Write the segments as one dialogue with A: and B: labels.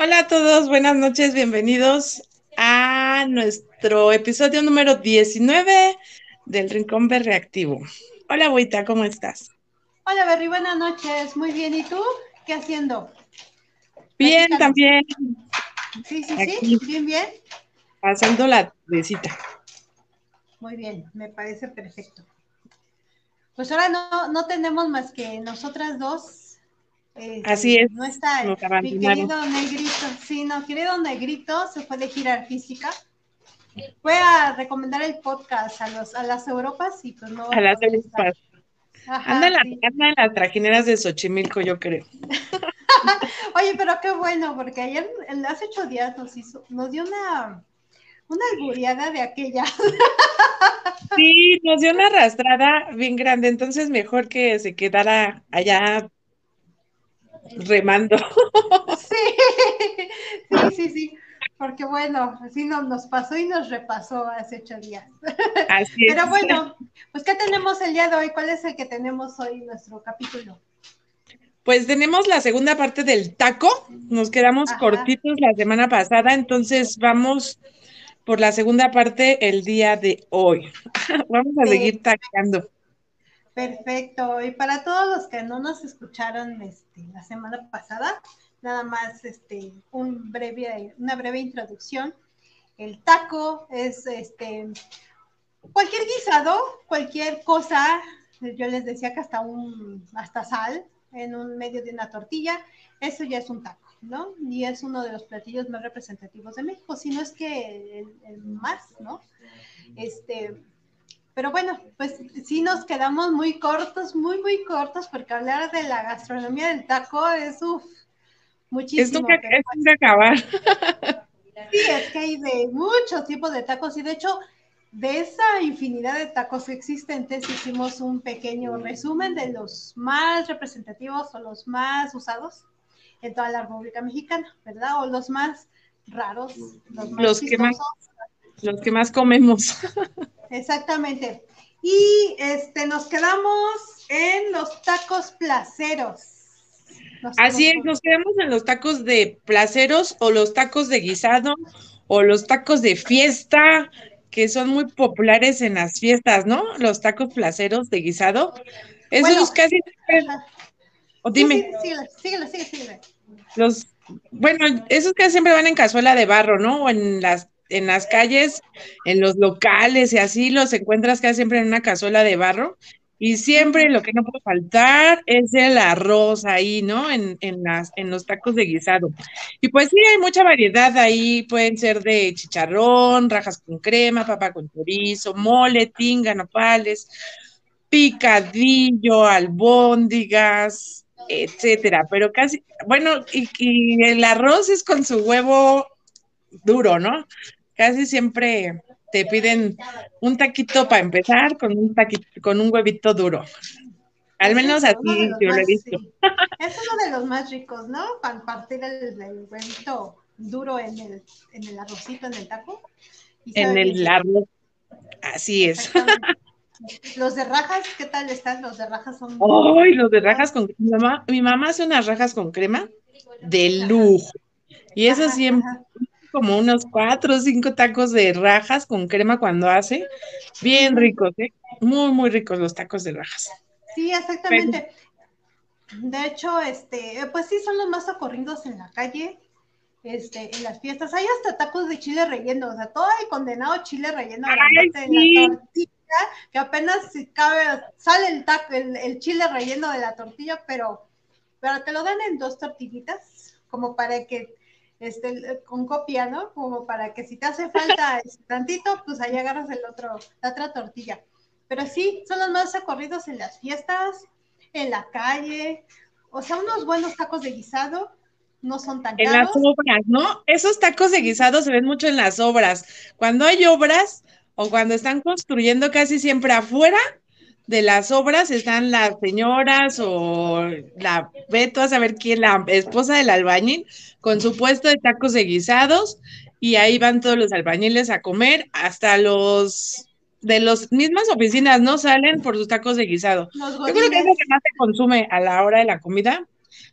A: Hola a todos, buenas noches, bienvenidos a nuestro episodio número 19 del Rincón Reactivo. Hola, Buita, ¿cómo estás?
B: Hola, Berry, buenas noches. Muy bien, ¿y tú? ¿Qué haciendo?
A: Bien, también.
B: Sí, sí, sí, bien, bien.
A: Pasando la visita.
B: Muy bien, me parece perfecto. Pues ahora no, no tenemos más que nosotras dos.
A: Eh, Así es.
B: No está mi querido Negrito. Sí, no, querido Negrito se fue de girar física. Fue a recomendar el podcast a, los, a las Europas y pues no.
A: A las Europas. anda, en las trajineras de Xochimilco, yo creo.
B: Oye, pero qué bueno, porque ayer, hace ocho días, nos hizo, nos dio una una alburiada de aquella.
A: Sí, nos dio una arrastrada bien grande, entonces mejor que se quedara allá remando.
B: Sí, sí, sí, sí. Porque bueno, así no, nos pasó y nos repasó hace ocho días. Así Pero bueno, pues ¿qué tenemos el día de hoy? ¿Cuál es el que tenemos hoy en nuestro capítulo?
A: Pues tenemos la segunda parte del taco. Nos quedamos cortitos la semana pasada, entonces vamos por la segunda parte el día de hoy. Vamos a seguir taqueando.
B: Perfecto. Y para todos los que no nos escucharon este, la semana pasada, nada más este, un breve, una breve introducción. El taco es este, cualquier guisado, cualquier cosa, yo les decía que hasta un, hasta sal en un medio de una tortilla, eso ya es un taco. ¿no? Y es uno de los platillos más representativos de México, si no es que el, más, ¿no? Este, pero bueno, pues sí nos quedamos muy cortos, muy, muy cortos, porque hablar de la gastronomía del taco es, uff, muchísimo.
A: Es que, acabar.
B: Sí, es que hay de muchos tipos de tacos y de hecho, de esa infinidad de tacos existentes, hicimos un pequeño resumen de los más representativos o los más usados en toda la República Mexicana, ¿verdad? O los más raros, los más
A: los que más los que más comemos.
B: Exactamente. Y este nos quedamos en los tacos placeros.
A: Así es, nos quedamos en los tacos de placeros o los tacos de guisado o los tacos de fiesta, que son muy populares en las fiestas, ¿no? Los tacos placeros de guisado. Esos casi o dime. Sí, síguelo, síguelo, Los, bueno, esos que siempre van en cazuela de barro, ¿no? O en las, en las calles, en los locales y así los encuentras casi siempre en una cazuela de barro. Y siempre lo que no puede faltar es el arroz ahí, ¿no? En, en, las, en los tacos de guisado. Y pues sí, hay mucha variedad ahí. Pueden ser de chicharrón, rajas con crema, papa con chorizo, mole, tinga, nopales, picadillo, albóndigas, etcétera, pero casi, bueno, y, el arroz es con su huevo duro, ¿no? Casi siempre te piden un taquito para empezar con un taquito, con un huevito duro. Al menos así yo lo he visto.
B: Es uno de los más ricos, ¿no? Para partir el, huevito duro en el, en el arrocito, en el taco.
A: En el arroz. Así es.
B: Los de rajas, ¿qué tal están? Los de rajas son.
A: ¡Ay, los de rajas con mi mamá! Mi mamá hace unas rajas con crema de lujo. Y eso siempre, como unos cuatro o cinco tacos de rajas con crema cuando hace. Bien ricos, ¿eh? Muy, muy ricos los tacos de rajas.
B: Sí, exactamente. De hecho, este, pues sí, son los más socorridos en la calle, este, en las fiestas. Hay hasta tacos de chile relleno, o sea, todo el condenado chile relleno la tortilla que apenas cabe, sale el, taco, el, chile relleno de la tortilla, pero, pero te lo dan en dos tortillitas, como para que, este, con copia, ¿no? Como para que si te hace falta tantito, pues ahí agarras el otro, la otra tortilla. Pero sí, son los más socorridos en las fiestas, en la calle, o sea, unos buenos tacos de guisado, no son tan
A: caros. En las obras, ¿no? Esos tacos de guisado se ven mucho en las obras. Cuando hay obras, o cuando están construyendo casi siempre afuera de las obras están las señoras o la veto a saber quién, la esposa del albañil, con su puesto de tacos de guisados, y ahí van todos los albañiles a comer, hasta los de las mismas oficinas, ¿no? Salen por sus tacos de guisado. Yo creo que es lo que más se consume a la hora de la comida,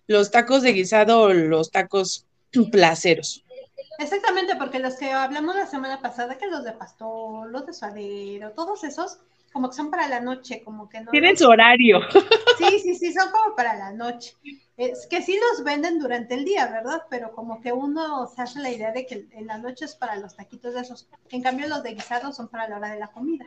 A: los tacos de guisado o los tacos placeros.
B: Exactamente, porque los que hablamos la semana pasada, que los de pastor, los de suadero, todos esos, como que son para la noche, como que no.
A: Tienen su horario.
B: Sí, sí, sí, son como para la noche. Es que sí los venden durante el día, ¿verdad? Pero como que uno se hace la idea de que en la noche es para los taquitos de esos. En cambio, los de guisados son para la hora de la comida.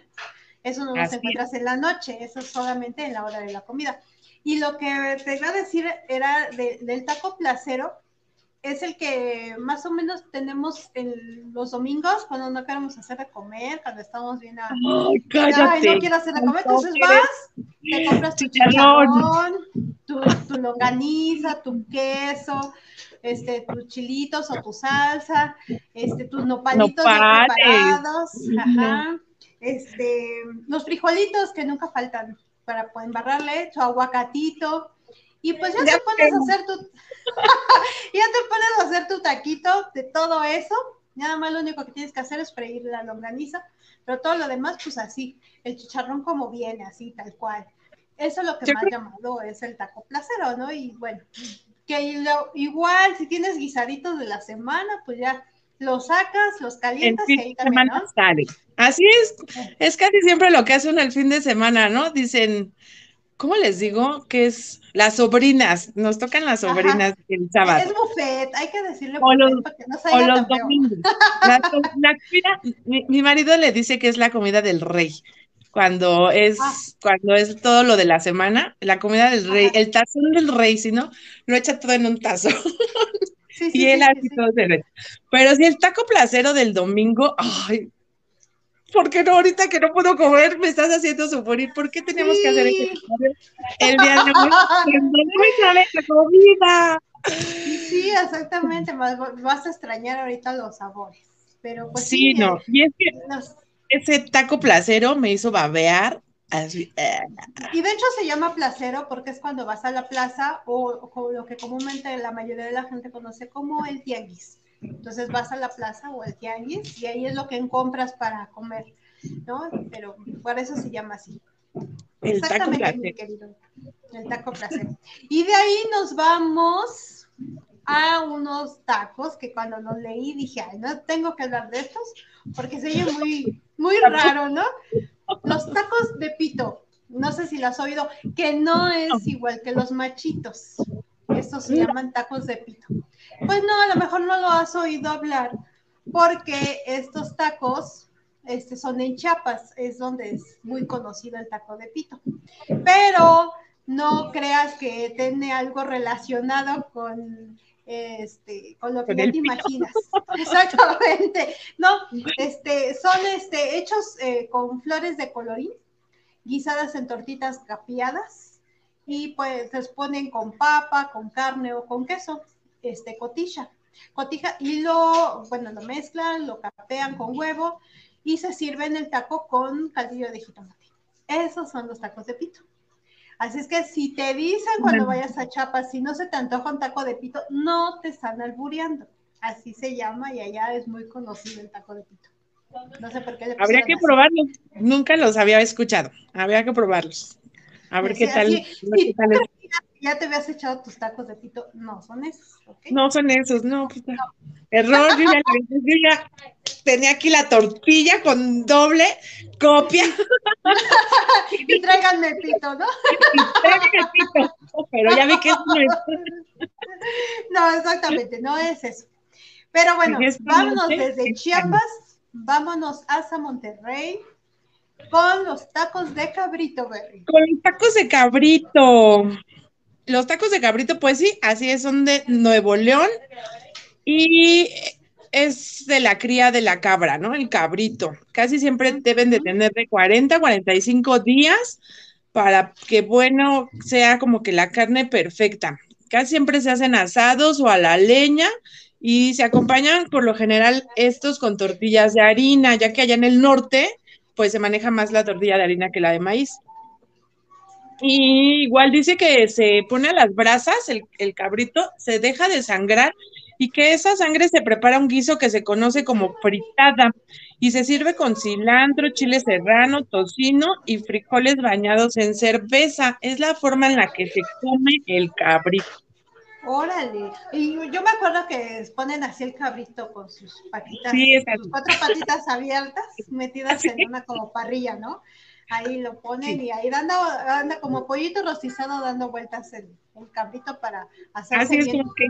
B: Eso no los encuentras en la noche, eso es solamente en la hora de la comida. Y lo que te iba a decir era del taco placero, es el que más o menos tenemos en los domingos cuando no queremos hacer de comer, cuando estamos bien a...
A: Ay, cállate.
B: no quiero hacer de comer, entonces vas, te compras tu chicharrón, tu, tu longaniza, tu queso, este, tus chilitos o tu salsa, este, tus nopalitos preparados, ajá, este, los frijolitos que nunca faltan para embarrarle, tu aguacatito, y pues ya, te pones a hacer tu, ya te pones a hacer tu taquito de todo eso. Nada más lo único que tienes que hacer es freír la longaniza, pero todo lo demás, pues así, el chicharrón como viene, así, tal cual. Eso es lo que me ha llamado es el taco placero, ¿no? Y bueno, que igual si tienes guisaditos de la semana, pues ya los sacas, los calientas y ahí también, ¿no?
A: Así es, es casi siempre lo que hacen el fin de semana, ¿no? Dicen, ¿cómo les digo? Que es las sobrinas, nos tocan las sobrinas el sábado.
B: Es buffet, hay que decirle
A: o los, o los domingos. mi, marido le dice que es la comida del rey. Cuando es, ah. cuando es todo lo de la semana, la comida del rey, el tazón del rey, si no, lo echa todo en un tazo. y él así todo se Pero si el taco placero del domingo, ay, ¿por qué no ahorita que no puedo comer me estás haciendo sufrir? ¿Por qué tenemos que hacer eso el día de hoy? no me sale la comida.
B: Sí, exactamente, vas a extrañar ahorita los sabores. Pero pues
A: sí, no, y es que ese taco placero me hizo babear. Así.
B: Eh. Y de hecho se llama placero porque es cuando vas a la plaza o, o lo que comúnmente la mayoría de la gente conoce como el tianguis. Entonces vas a la plaza o al tianguis y ahí es lo que compras para comer, ¿no? Pero por eso se llama así.
A: El Exactamente, taco mi
B: querido. El taco placer. Y de ahí nos vamos a unos tacos que cuando los leí dije, ay, no tengo que hablar de estos porque se oye muy, muy raro, ¿no? Los tacos de pito. No sé si lo has oído, que no es igual que los machitos. Estos se llaman tacos de pito. Pues no, a lo mejor no lo has oído hablar, porque estos tacos este, son en Chiapas, es donde es muy conocido el taco de pito. Pero no creas que tiene algo relacionado con este, con lo que ya te imaginas. Exactamente. No, este, son este, hechos eh, con flores de colorín, guisadas en tortitas capeadas, y pues se ponen con papa, con carne o con queso este, cotija. Cotija y lo, bueno, lo mezclan, lo capean con huevo y se sirven el taco con caldillo de jitomate. Esos son los tacos de pito. Así es que si te dicen cuando vayas a Chiapas, si no se te antoja un taco de pito, no te están albureando. Así se llama y allá es muy conocido el taco de pito. No sé por qué.
A: Habría que probarlos. Nunca los había escuchado. Habría que probarlos. A ver qué tal. qué tal es
B: ya te habías echado tus tacos de pito, no son esos,
A: No son esos, no, pues Error, yo ya, tenía aquí la tortilla con doble copia.
B: y tráiganme pito, ¿no?
A: tráiganme pito, pero ya vi que eso no es.
B: No, exactamente, no es eso. Pero bueno, vámonos desde Chiapas, vámonos hasta Monterrey con los tacos de cabrito, Berry.
A: Con los tacos de cabrito los tacos de cabrito, pues sí, así es, son de Nuevo León y es de la cría de la cabra, ¿no? El cabrito. Casi siempre deben de tener de 40 a 45 días para que, bueno, sea como que la carne perfecta. Casi siempre se hacen asados o a la leña y se acompañan por lo general estos con tortillas de harina, ya que allá en el norte, pues se maneja más la tortilla de harina que la de maíz. Y igual dice que se pone a las brasas el, cabrito, se deja de sangrar y que esa sangre se prepara un guiso que se conoce como fritada y se sirve con cilantro, chile serrano, tocino y frijoles bañados en cerveza. Es la forma en la que se come el cabrito.
B: Órale. Y yo me acuerdo que ponen así el cabrito con sus patitas, sus cuatro patitas abiertas, metidas en una como parrilla, ¿no? Ahí lo ponen y ahí dando, anda como pollito rostizado dando vueltas el, el cabrito para hacer
A: Así es como que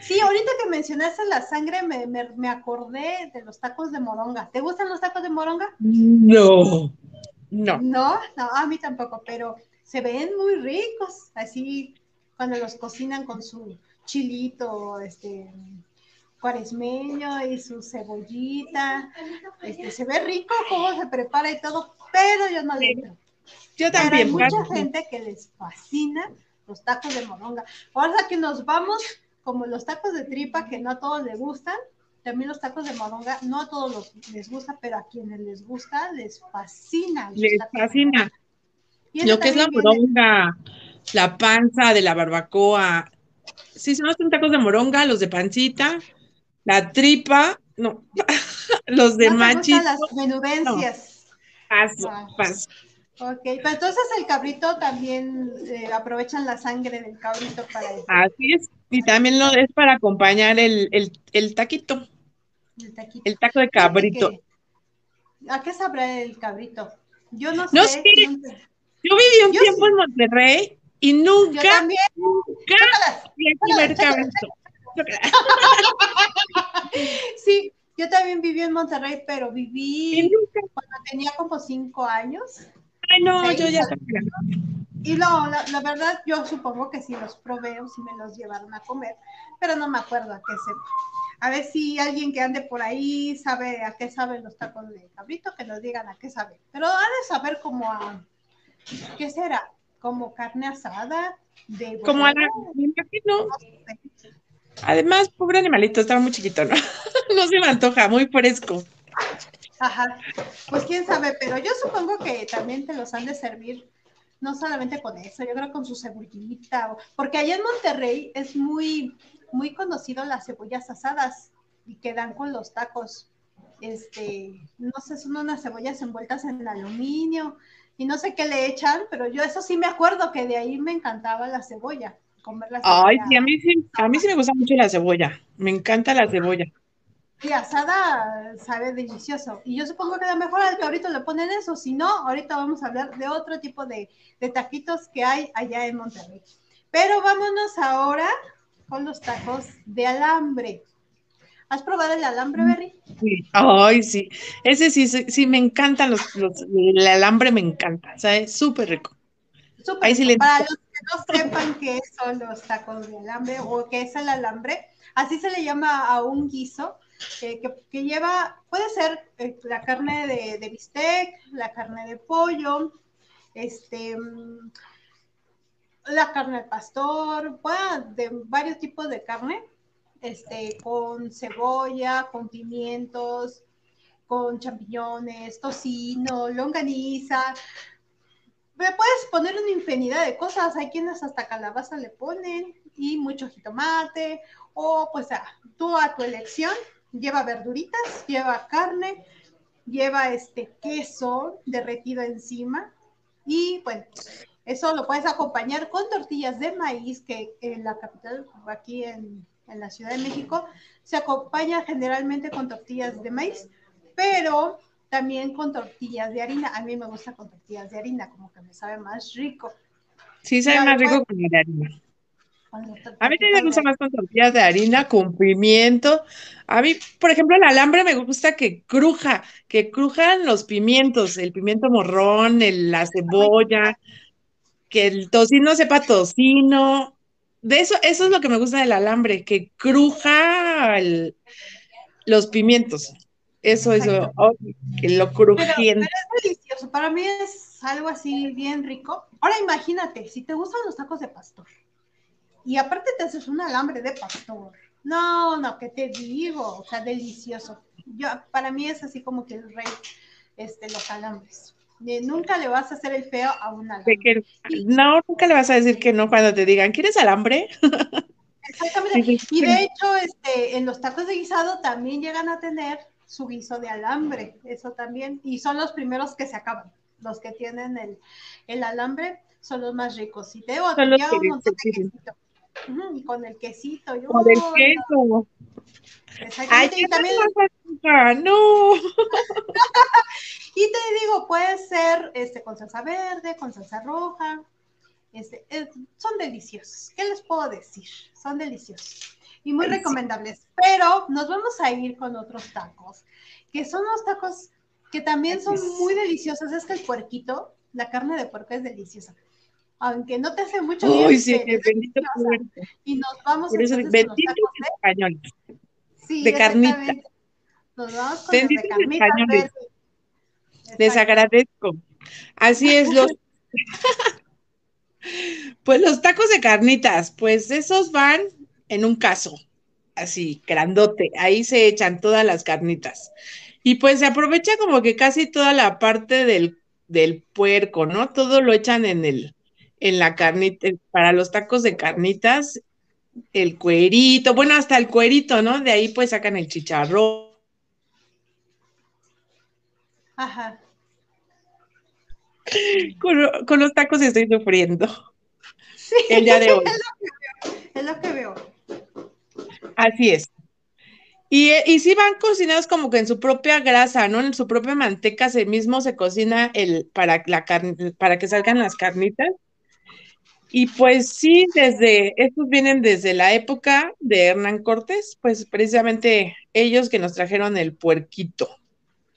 B: Sí, ahorita que mencionaste la sangre, me, me, me, acordé de los tacos de moronga. ¿Te gustan los tacos de moronga?
A: No, no.
B: No, no, a mí tampoco, pero se ven muy ricos, así cuando los cocinan con su chilito, este, cuaresmeño y su cebollita. Este, se ve rico cómo se prepara y todo, pero yo no le veo.
A: Yo también.
B: Pero hay mucha gente que les fascina los tacos de moronga. Ahora que nos vamos, como los tacos de tripa, que no a todos les gustan, también los tacos de moronga, no a todos los, les gusta, pero a quienes les gusta, les fascina.
A: Les fascina. Lo que es la moronga, la panza de la barbacoa. Sí, son los tacos de moronga, los de pancita, la tripa, no, los de no machito.
B: las menudencias.
A: Paso, paso.
B: Ok, pero entonces el cabrito también eh, aprovechan la sangre del cabrito para eso.
A: Así es, y también lo es para acompañar el, el, el taquito. El taquito. El taco de cabrito.
B: ¿A qué sabrá el cabrito? Yo no sé. No sé.
A: Yo viví un tiempo en Monterrey y nunca, yo también. nunca cabrito.
B: sí, yo también viví en Monterrey, pero viví cuando tenía como cinco años.
A: Ay, no, yo ya
B: Y no, la, verdad, yo supongo que si los probé o si me los llevaron a comer, pero no me acuerdo a qué se. A ver si alguien que ande por ahí sabe a qué saben los tacos de cabrito, que nos digan a qué sabe. Pero ha de saber como a. ¿Qué será? Como carne asada. De
A: como a la. No. Además, pobre animalito, estaba muy chiquito, ¿no? no se me antoja, muy fresco.
B: Ajá, pues quién sabe, pero yo supongo que también te los han de servir, no solamente con eso, yo creo con su cebollita, porque allá en Monterrey es muy, muy conocido las cebollas asadas y quedan con los tacos. Este, no sé, son unas cebollas envueltas en aluminio y no sé qué le echan, pero yo eso sí me acuerdo que de ahí me encantaba la cebolla. Comer la cebolla.
A: Ay, sí, a mí sí, a mí sí me gusta mucho la cebolla. Me encanta la cebolla.
B: Y asada sabe delicioso. Y yo supongo que a lo mejor al cabrito le ponen eso. Si no, ahorita vamos a hablar de otro tipo de, de taquitos que hay allá en Monterrey. Pero vámonos ahora con los tacos de alambre. ¿Has probado el alambre, Berry?
A: Sí. Ay, sí. Ese sí, sí, me encantan los, los el alambre me encanta. O sea, es súper rico.
B: Súper rico. Para los que no sepan qué son los tacos de alambre o qué es el alambre, así se le llama a un guiso que, lleva, puede ser eh, la carne de, bistec, la carne de pollo, este, mm, la carne de pastor, de varios tipos de carne, este, con cebolla, con pimientos, con champiñones, tocino, longaniza. Le puedes poner una infinidad de cosas. Hay quienes hasta calabaza le ponen y mucho jitomate o pues tú a tu elección lleva verduritas, lleva carne, lleva este queso derretido encima y bueno, eso lo puedes acompañar con tortillas de maíz que en la capital, aquí en, en la Ciudad de México, se acompaña generalmente con tortillas de maíz, pero también con tortillas de harina. A mí me gusta con tortillas de harina, como que me sabe más rico.
A: Sí, sabe más rico con la harina. A mí también me gusta más con tortillas de harina, con pimiento. A mí, por ejemplo, el alambre me gusta que cruja, que crujan los pimientos, el pimiento morrón, la cebolla, que el tocino sepa tocino. De eso, eso es lo que me gusta del alambre, que cruja los pimientos. Eso, eso, oh, que lo crujiente.
B: es delicioso, para mí es algo así bien rico. Ahora imagínate, si te gustan los tacos de pastor y aparte te haces un alambre de pastor. No, no, ¿qué te digo? O sea, delicioso. Yo, para mí es así como que el rey, este, los alambres. Nunca le vas a hacer el feo a un alambre.
A: no, nunca le vas a decir que no cuando te digan, ¿quieres alambre?
B: Exactamente. Y de hecho, este, en los tacos de guisado también llegan a tener su guiso de alambre, eso también. Y son los primeros que se acaban, los que tienen el, el alambre son los más ricos. Y te digo, un montón de con el quesito.
A: con el queso. Ay, y también... no.
B: y te digo, puede ser este, con salsa verde, con salsa roja. Este, son deliciosos. ¿Qué les puedo decir? Son deliciosos y muy recomendables. Pero nos vamos a ir con otros tacos, que son los tacos que también son muy deliciosos. Es que el puerquito, la carne de puerco es deliciosa. Aunque no te hace mucho
A: Uy, sí, bendito
B: Y nos vamos a
A: entonces bendito con los tacos español. Sí, de carnita.
B: Nos vamos con bendito de carnita.
A: Les agradezco. Así es, los pues los tacos de carnitas, pues esos van en un caso, así, grandote. Ahí se echan todas las carnitas. Y pues se aprovecha como que casi toda la parte del, del puerco, ¿no? Todo lo echan en el, en la carnita, para los tacos de carnitas, el cuerito, bueno, hasta el cuerito, ¿no? De ahí pues sacan el chicharrón.
B: Ajá.
A: Con, los tacos estoy sufriendo.
B: Sí,
A: el día de hoy.
B: Es lo que veo.
A: Así es. Y, y sí van cocinados como que en su propia grasa, ¿no? En su propia manteca se mismo se cocina el para la para que salgan las carnitas. Y pues sí, desde, estos vienen desde la época de Hernán Cortés, pues precisamente ellos que nos trajeron el puerquito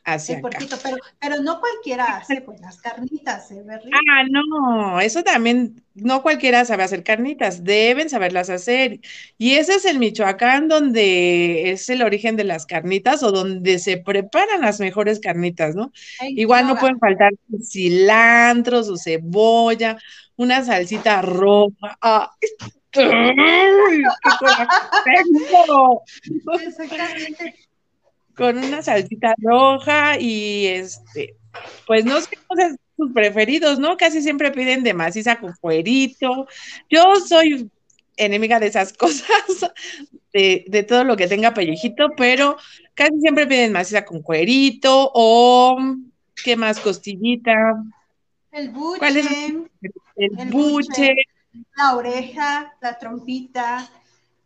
A: hacia
B: pero, pero no cualquiera hace pues las carnitas, ¿eh,
A: Ah, no, eso también, no cualquiera sabe hacer carnitas, deben saberlas hacer. Y ese es el Michoacán donde es el origen de las carnitas o donde se preparan las mejores carnitas, ¿no? Igual no pueden faltar cilantros o cebolla, una salsita roja. ¡Ah! ¡Qué Exactamente con una salsita roja y este, pues no sé sus preferidos, ¿no? Casi siempre piden de maciza con cuerito. Yo soy enemiga de esas cosas, de, de, todo lo que tenga pellejito, pero casi siempre piden maciza con cuerito o, ¿qué más? Costillita.
B: El buche.
A: El, buche.
B: La oreja, la trompita,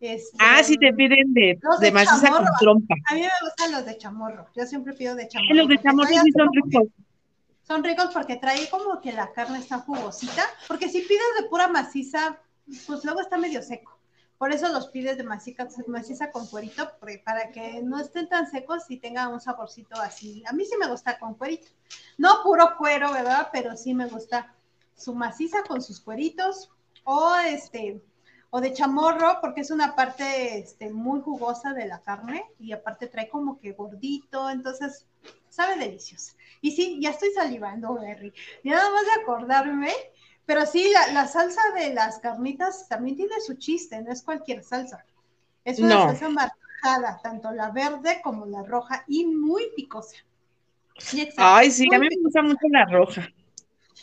B: este,
A: ah, sí te piden de, de, maciza con trompa.
B: A mí me gustan los de chamorro. Yo siempre pido de chamorro.
A: los de chamorro sí son ricos.
B: Son ricos porque trae como que la carne está jugosita. Porque si pides de pura maciza, pues luego está medio seco. Por eso los pides de maciza, maciza con cuerito, para que no estén tan secos y tengan un saborcito así. A mí sí me gusta con cuerito. No puro cuero, ¿verdad? Pero sí me gusta su maciza con sus cueritos. O este, o de chamorro, porque es una parte este, muy jugosa de la carne y aparte trae como que gordito, entonces sabe delicioso. Y sí, ya estoy salivando, Berry. Nada más de acordarme, pero sí, la, salsa de las carnitas también tiene su chiste, no es cualquier salsa. Es una salsa marcada, tanto la verde como la roja y muy picosa.
A: Ay, sí, a mí me gusta mucho la roja.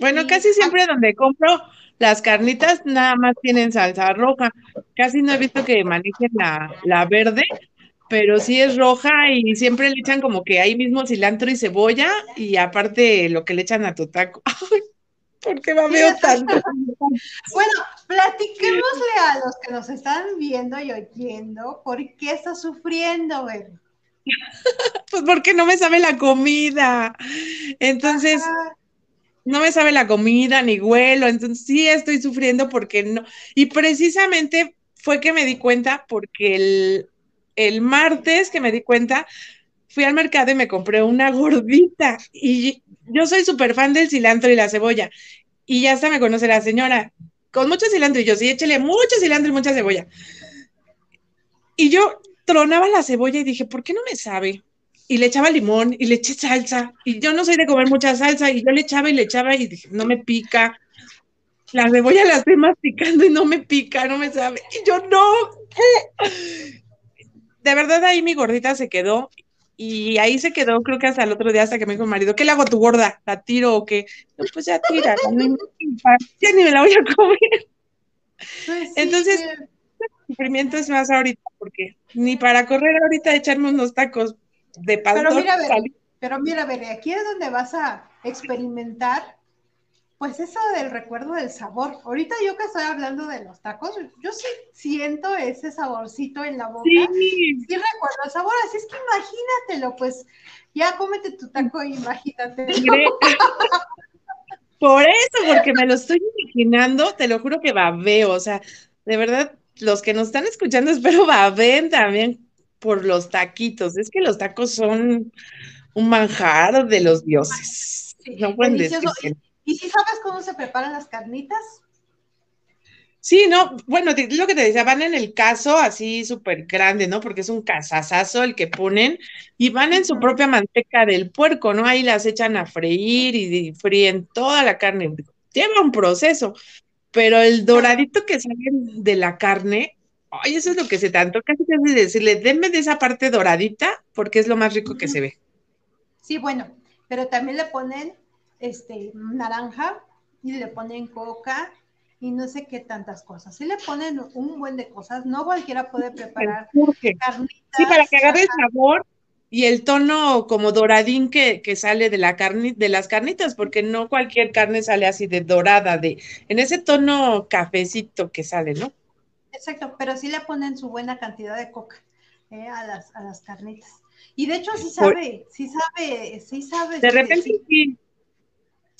A: Bueno, casi siempre donde compro las carnitas nada más tienen salsa roja. Casi no he visto que manejen la, la verde, pero sí es roja y siempre le echan como que ahí mismo cilantro y cebolla y aparte lo que le echan a tu taco. ¿Por qué me veo tanto?
B: Bueno, platiquémosle a los que nos están viendo y oyendo por qué está sufriendo, ver.
A: pues porque no me sabe la comida. Entonces, no me sabe la comida ni huelo, entonces sí estoy sufriendo porque no. Y precisamente fue que me di cuenta porque el, el martes que me di cuenta, fui al mercado y me compré una gordita y yo soy súper fan del cilantro y la cebolla. Y ya hasta me conoce la señora, con mucho cilantro y yo sí, échele mucho cilantro y mucha cebolla. Y yo tronaba la cebolla y dije, ¿por qué no me sabe? Y le echaba limón y le eché salsa. Y yo no soy de comer mucha salsa y yo le echaba y le echaba y dije, no me pica. La cebolla la estoy masticando y no me pica, no me sabe. Y yo no. De verdad ahí mi gordita se quedó y ahí se quedó, creo que hasta el otro día, hasta que me dijo mi marido, ¿qué le hago a tu gorda? ¿La tiro o qué? pues ya tira, ya ni me la voy a comer. Entonces, el sufrimiento es más ahorita, porque ni para correr ahorita echarme unos tacos, pero
B: mira, pero mira, aquí es donde vas a experimentar pues eso del recuerdo del sabor. Ahorita yo que estoy hablando de los tacos, yo sí siento ese saborcito en la boca. Sí, sí recuerdo el sabor, así es que imagínatelo, pues ya cómete tu taco y imagínate.
A: Por eso, porque me lo estoy imaginando, te lo juro que babeo, o sea, de verdad, los que nos están escuchando, espero babeen también por los taquitos. Es que los tacos son un manjar de los dioses. no pueden decir
B: ¿Y si sabes cómo se preparan las carnitas?
A: Sí, no, bueno, lo que te decía, van en el caso así súper grande, ¿no? Porque es un casazazo el que ponen y van en su propia manteca del puerco, ¿no? Ahí las echan a freír y fríen toda la carne. Lleva un proceso, pero el doradito que sale de la carne, ay, eso es lo que se tanto casi casi decirle, denme de esa parte doradita porque es lo más rico que se ve.
B: Sí, bueno, pero también le ponen este, naranja y le ponen coca y no sé qué tantas cosas. Si le ponen un buen de cosas, no cualquiera puede preparar
A: carnitas. Sí, para que agarre el sabor y el tono como doradín que, que sale de la carne, de las carnitas, porque no cualquier carne sale así de dorada, de, en ese tono cafecito que sale, ¿no?
B: Exacto, pero sí le ponen su buena cantidad de coca eh, a, las, a las carnitas. Y de hecho sí sabe, sí sabe, sí sabe.
A: De repente sí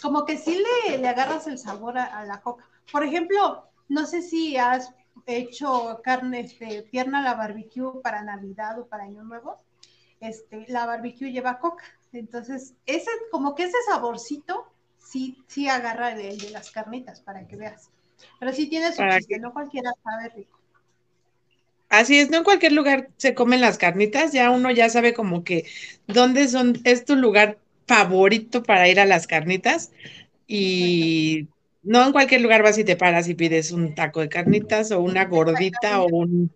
B: como que sí le, le agarras el sabor a, la coca. Por ejemplo, no sé si has hecho carne, este, pierna a la barbecue para Navidad o para Año Nuevo. Este, la barbecue lleva coca. Entonces, ese, como que ese saborcito sí, sí agarra el, de las carnitas para que veas. Pero sí tiene su chiste, no cualquiera sabe rico.
A: Así es, no en cualquier lugar se comen las carnitas, ya uno ya sabe como que dónde son, es tu lugar favorito para ir a las carnitas y no en cualquier lugar vas y te paras y pides un taco de carnitas o una gordita o un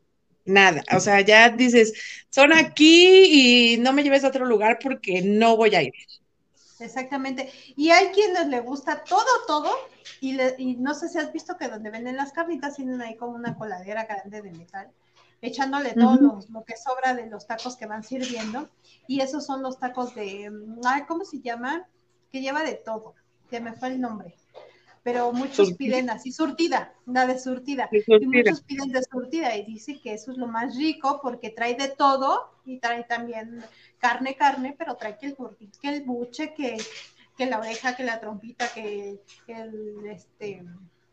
A: nada. O sea, ya dices, son aquí y no me lleves a otro lugar porque no voy a ir.
B: Exactamente. Y hay quienes le gusta todo, todo, y, y no sé si has visto que donde venden las carnitas tienen ahí como una coladera grande de metal echándole todo lo, que sobra de los tacos que van sirviendo. Y esos son los tacos de, ay, ¿cómo se llama? Que lleva de todo. Se me fue el nombre. Pero muchos piden así, surtida, la de surtida. Y muchos piden de surtida y dice que eso es lo más rico porque trae de todo y trae también carne, carne, pero trae que el, que el buche, que, que la oreja, que la trompita, que el, este,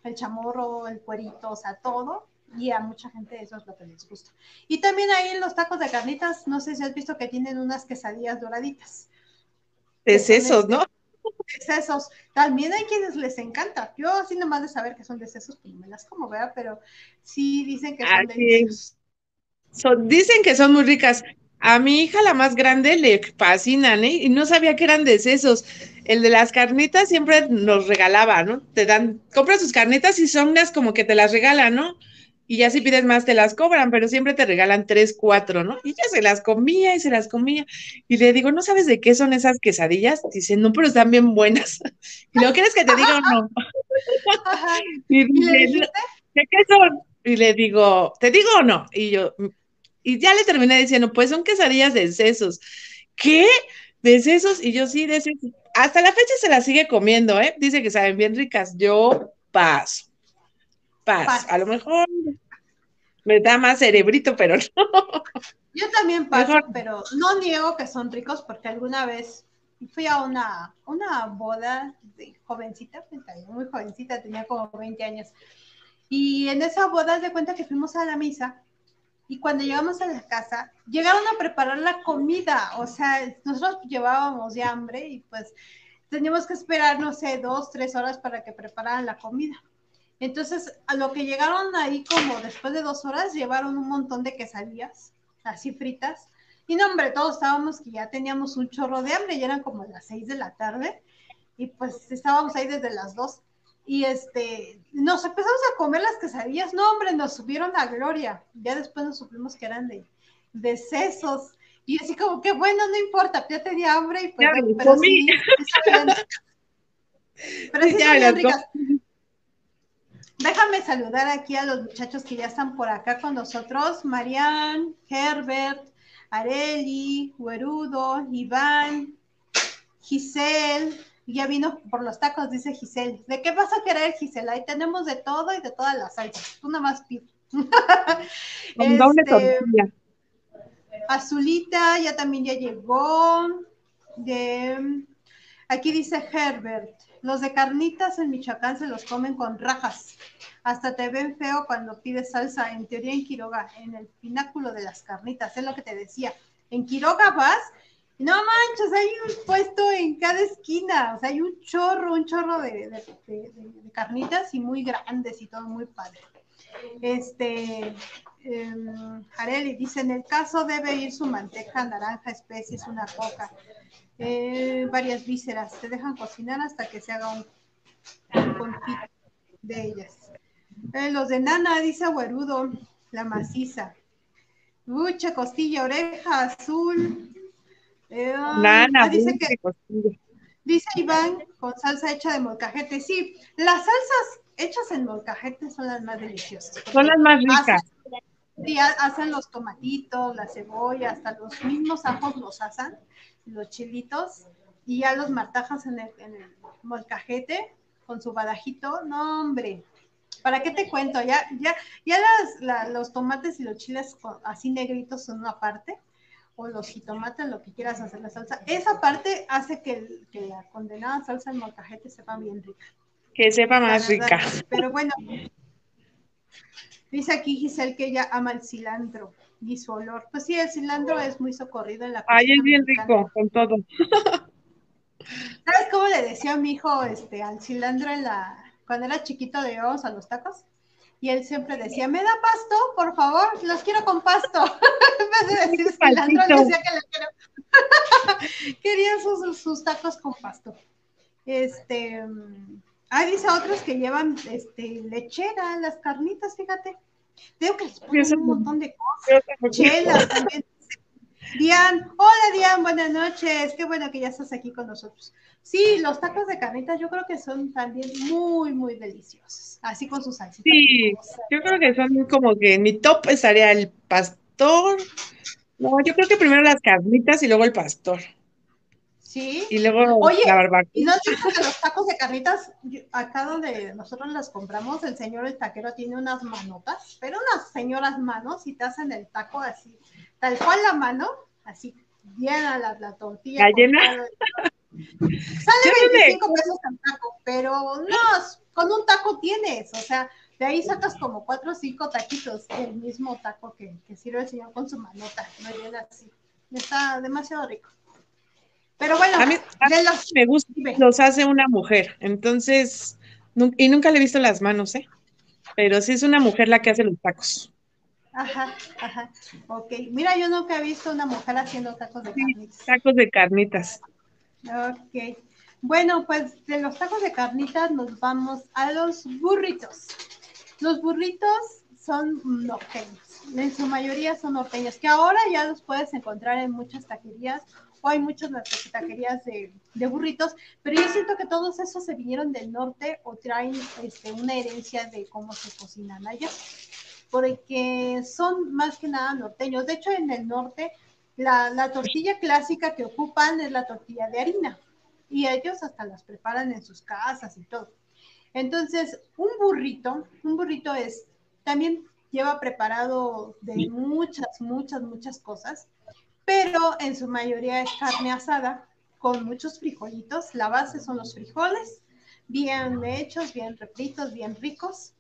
B: el chamorro, el cuerito, o sea, todo y a mucha gente eso es lo que les gusta. Y también ahí en los tacos de carnitas, no sé si has visto que tienen unas quesadillas doraditas.
A: De sesos, ¿no?
B: De sesos. También hay quienes les encanta. Yo así nomás de saber que son de sesos, pues me las como, vea, pero sí dicen que son deliciosos.
A: Son, dicen que son muy ricas. A mi hija, la más grande, le fascinan, ¿eh? Y no sabía que eran de sesos. El de las carnitas siempre nos regalaba, ¿no? Te dan, compras sus carnitas y son las como que te las regalan, ¿no? y ya si pides más te las cobran, pero siempre te regalan tres, cuatro, ¿no? Y ya se las comía y se las comía. Y le digo, ¿no sabes de qué son esas quesadillas? Dice, no, pero están bien buenas. Y luego, ¿quieres que te diga o no? y, ¿de qué son? Y le digo, ¿te digo o no? Y yo, y ya le terminé diciendo, pues son quesadillas de sesos. ¿Qué? ¿De sesos? Y yo sí, de sesos. Hasta la fecha se las sigue comiendo, ¿eh? Dice que saben bien ricas. Yo paso. A lo mejor me da más cerebrito, pero no.
B: Yo también paso, pero no niego que son ricos porque alguna vez fui a una, una boda de jovencita, muy jovencita, tenía como 20 años. Y en esa boda de cuenta que fuimos a la misa y cuando llegamos a la casa, llegaron a preparar la comida. O sea, nosotros llevábamos ya hambre y pues teníamos que esperar, no sé, dos, tres horas para que prepararan la comida. Entonces, a lo que llegaron ahí como después de dos horas, llevaron un montón de quesadillas, así fritas. Y no, hombre, todos estábamos que ya teníamos un chorro de hambre, ya eran como las seis de la tarde, y pues estábamos ahí desde las dos. Y este, nos empezamos a comer las quesadillas, no, hombre, nos subieron a gloria. Ya después nos supimos que eran de, de sesos. Y así como que bueno, no importa, ya tenía hambre y pues, ya, pero, sí, pero sí, ya, ricas. Déjame saludar aquí a los muchachos que ya están por acá con nosotros. Marian, Herbert, Areli, Huerudo, Iván, Giselle, Ya vino por los tacos, dice Giselle. ¿De qué vas a querer, Giselle? Ahí tenemos de todo y de todas las salsas. Tú nada más pide. este, Azulita ya también ya llegó. De, aquí dice Herbert. Los de carnitas en Michoacán se los comen con rajas. Hasta te ven feo cuando pides salsa. En teoría en Quiroga, en el pináculo de las carnitas. Es lo que te decía. En Quiroga vas no manches, hay un puesto en cada esquina, o sea, hay un chorro, un chorro de, carnitas y muy grandes y todo muy padre. Este, eh, Jareli dice, en el caso debe ir su manteca, naranja, especies, una coca, eh, varias vísceras, te dejan cocinar hasta que se haga un, un de ellas. Eh, los de nana, dice Agüerudo, la maciza. Mucha costilla, oreja azul, eh, ah, dice, que, dice Iván con salsa hecha de molcajete. Sí, las salsas hechas en molcajete son las más deliciosas.
A: Son las más ricas.
B: Hacen, los tomatitos, la cebolla, hasta los mismos ajos los hacen, los chilitos, y ya los martajas en el, molcajete con su badajito. No, hombre, ¿para qué te cuento? Ya, ya, ya las, los tomates y los chiles así negritos son una parte o los jitomates, lo que quieras hacer la salsa. Esa parte hace que, la condenada salsa en molcajete sepa bien rica.
A: Que sepa más rica.
B: Pero bueno, dice aquí Giselle que ella ama el cilantro y su olor. Pues sí, el cilantro es muy socorrido en la
A: Ay, es bien rico, con todo.
B: ¿Sabes cómo le decía a mi hijo este, al cilantro en la, cuando era chiquito de ojos a los tacos? Y él siempre decía, ¿me da pasto? Por favor, los quiero con pasto. en vez de decir cilantro, decía que le quiero. Querían sus, tacos con pasto. Este, ah, dice otros que llevan este, lechera, las carnitas, fíjate. Tengo que les ponen un montón de cosas. Chelas también. Dian, hola Dian, buenas noches. Qué bueno que ya estás aquí con nosotros. Sí, los tacos de carnitas yo creo que son también muy, muy deliciosos, así con sus salsitas.
A: Sí, yo creo que son como que en mi top estaría el pastor. No, yo creo que primero las carnitas y luego el pastor.
B: Sí.
A: Y luego
B: Oye, la barbacoa. Y no te que los tacos de carnitas, acá donde nosotros las compramos, el señor el taquero tiene unas manotas, pero unas señoras manos y te hacen el taco así, tal cual la mano, así llena la, la tortilla.
A: ¿La llena?
B: Sale 25 pesos el taco, pero no, con un taco tienes, o sea, de ahí sacas como cuatro o cinco taquitos, el mismo taco que, sirve el señor con su manota, no viene así. Está demasiado rico. Pero bueno,
A: a mí, me gusta, los hace una mujer, entonces, y nunca le he visto las manos, ¿eh? Pero sí es una mujer la que hace los tacos.
B: Ajá, ajá, ok. Mira, yo nunca he visto una mujer haciendo tacos de carnitas.
A: Tacos de carnitas.
B: Ok. Bueno, pues de los tacos de carnitas nos vamos a los burritos. Los burritos son norteños. En su mayoría son norteños, que ahora ya los puedes encontrar en muchas taquerías o hay muchas taquerías de, de, burritos, pero yo siento que todos esos se vinieron del norte o traen este, una herencia de cómo se cocinan allá, porque son más que nada norteños. De hecho, en el norte la, tortilla clásica que ocupan es la tortilla de harina y ellos hasta las preparan en sus casas y todo. Entonces, un burrito, un burrito es, también lleva preparado de muchas, muchas, muchas cosas, pero en su mayoría es carne asada con muchos frijolitos. La base son los frijoles, bien hechos, bien refritos, bien ricos,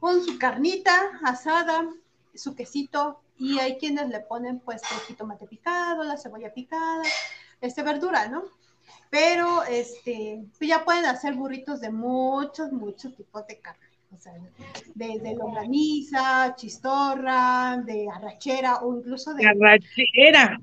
B: con su carnita asada, su quesito, y hay quienes le ponen pues el jitomate picado, la cebolla picada, este verdura, ¿no? Pero este, pues, ya pueden hacer burritos de muchos, muchos tipos de carne. O sea, de, de longaniza, chistorra, de arrachera o incluso de...
A: Arrachera.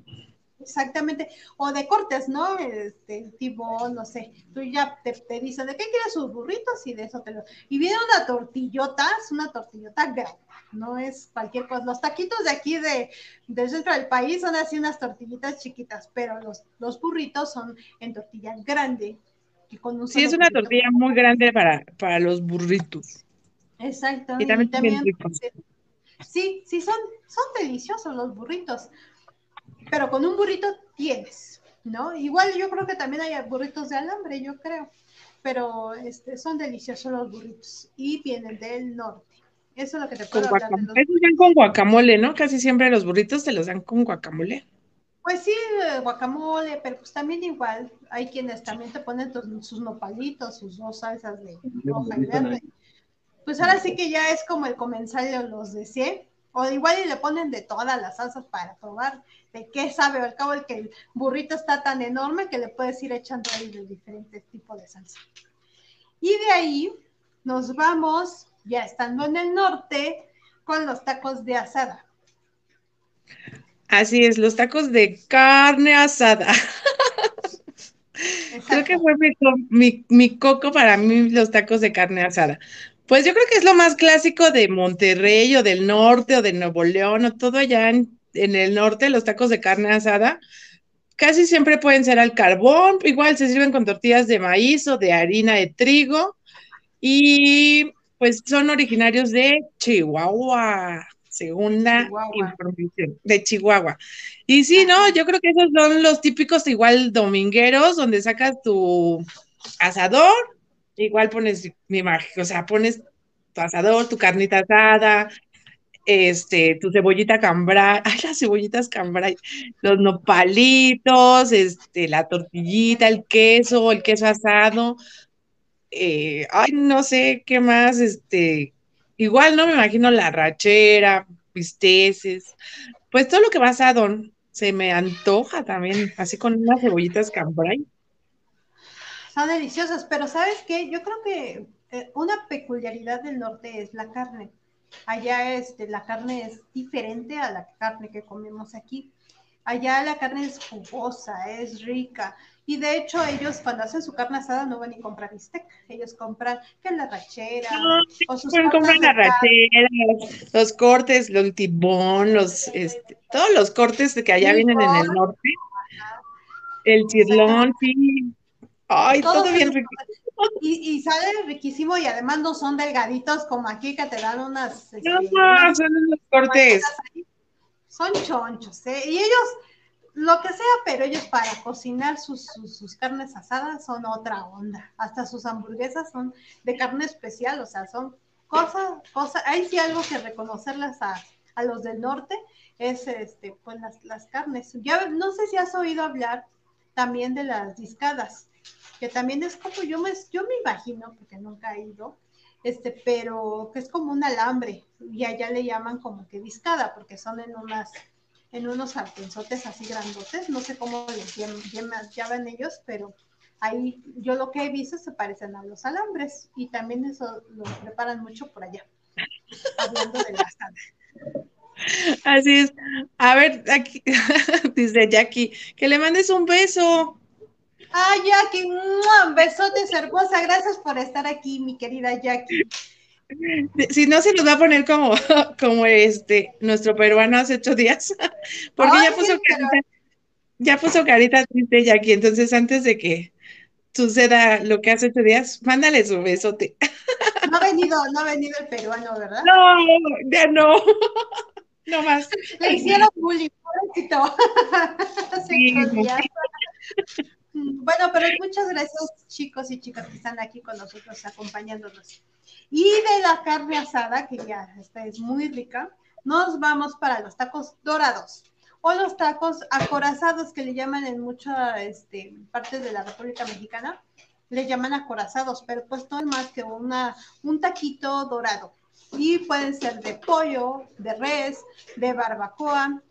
B: Exactamente, o de cortes, ¿no? Este, tipo, no sé, tú ya te, te dicen de qué quieres sus burritos y de eso te lo. Y viene una tortillota, es una tortillota grande, no es cualquier cosa. Los taquitos de aquí de, del centro del país son así unas tortillitas chiquitas, pero los, los burritos son en tortilla grande.
A: Que con un sí, es una tortilla muy grande para, para los burritos.
B: Exacto. Y también, sí, sí, son, son deliciosos los burritos pero con un burrito tienes. ¿no? Igual yo creo que también hay burritos de alambre, yo creo, pero este, son deliciosos los burritos y vienen del norte. Eso es lo que te puedo
A: con hablar. De con guacamole, ¿no? Casi siempre los burritos te los dan con guacamole.
B: Pues sí, guacamole, pero pues también igual hay quienes también te ponen sus nopalitos, sus dos salsas de roja y verde. Pues ahora sí que ya es como el comensal los desee, o igual y le ponen de todas las salsas para probar de qué sabe, al cabo el que el burrito está tan enorme que le puedes ir echando ahí de diferentes tipos de salsa. Y de ahí nos vamos ya estando en el norte, con los tacos de asada.
A: Así es, los tacos de carne asada. Creo que fue mi, coco para mí los tacos de carne asada. Pues yo creo que es lo más clásico de Monterrey o del norte o de Nuevo León o todo allá en, en el norte, los tacos de carne asada. Casi siempre pueden ser al carbón, igual se sirven con tortillas de maíz o de harina de trigo. Y pues son originarios de Chihuahua, segunda información, de Chihuahua. Y sí, no, yo creo que esos son los típicos igual domingueros, donde sacas tu asador, igual pones mi o sea, pones tu asador, tu carnita asada, este, tu cebollita cambray, ay, las cebollitas cambray, los nopalitos, este, la tortillita, el queso, el queso asado, eh, ay, no sé qué más, este, igual no me imagino la rachera, pisteces, pues todo lo que va asado se me antoja también, así con unas cebollitas cambray.
B: Son deliciosas, pero ¿sabes qué? Yo creo que eh, una peculiaridad del norte es la carne. Allá este, la carne es diferente a la carne que comemos aquí. Allá la carne es jugosa, es rica. Y de hecho, ellos cuando hacen su carne asada no van a comprar bistec, ellos compran que la rachera,
A: o sus compran la rachera, los, cortes, los tibón, los, este, todos los cortes que allá vienen en el norte. El chirlón, sí. Ay, todo, bien rico.
B: Y, sale riquísimo y además no son delgaditos como aquí que te dan unas.
A: Este, no, no, son los cortes.
B: Son chonchos, ¿eh? Y ellos lo que sea, pero ellos para cocinar sus, sus, carnes asadas son otra onda. Hasta sus hamburguesas son de carne especial, o sea, son cosas, cosas, hay sí algo que reconocerlas a, a los del norte, es este, pues las, las, carnes. Ya no sé si has oído hablar también de las discadas, que también es como, yo me, yo me imagino, porque nunca he ido, este, pero que es como un alambre, y allá le llaman como que discada, porque son en unas en unos sartenzotes así grandotes, no sé cómo les llaman ellos, pero ahí yo lo que he visto se parecen a los alambres y también eso lo preparan mucho por allá, hablando de la
A: Así es. A ver, aquí dice Jackie, que le mandes un beso.
B: Ay, Jackie, un besote hermosa. Gracias por estar aquí, mi querida Jackie.
A: Si no, se nos va a poner como, como este, nuestro peruano hace ocho días, porque ya puso carita, ya puso carita triste aquí, entonces antes de que suceda lo que hace ocho días, mándale su besote.
B: No ha venido, no ha venido el peruano, ¿verdad?
A: No, ya no. No más.
B: Le hicieron bullying, Sí, bueno, pero muchas gracias chicos y chicas que están aquí con nosotros acompañándonos. Y de la carne asada, que ya esta es muy rica, nos vamos para los tacos dorados o los tacos acorazados que le llaman en muchas este, partes de la República Mexicana, le llaman acorazados, pero pues no es más que una, un taquito dorado. Y pueden ser de pollo, de res, de barbacoa.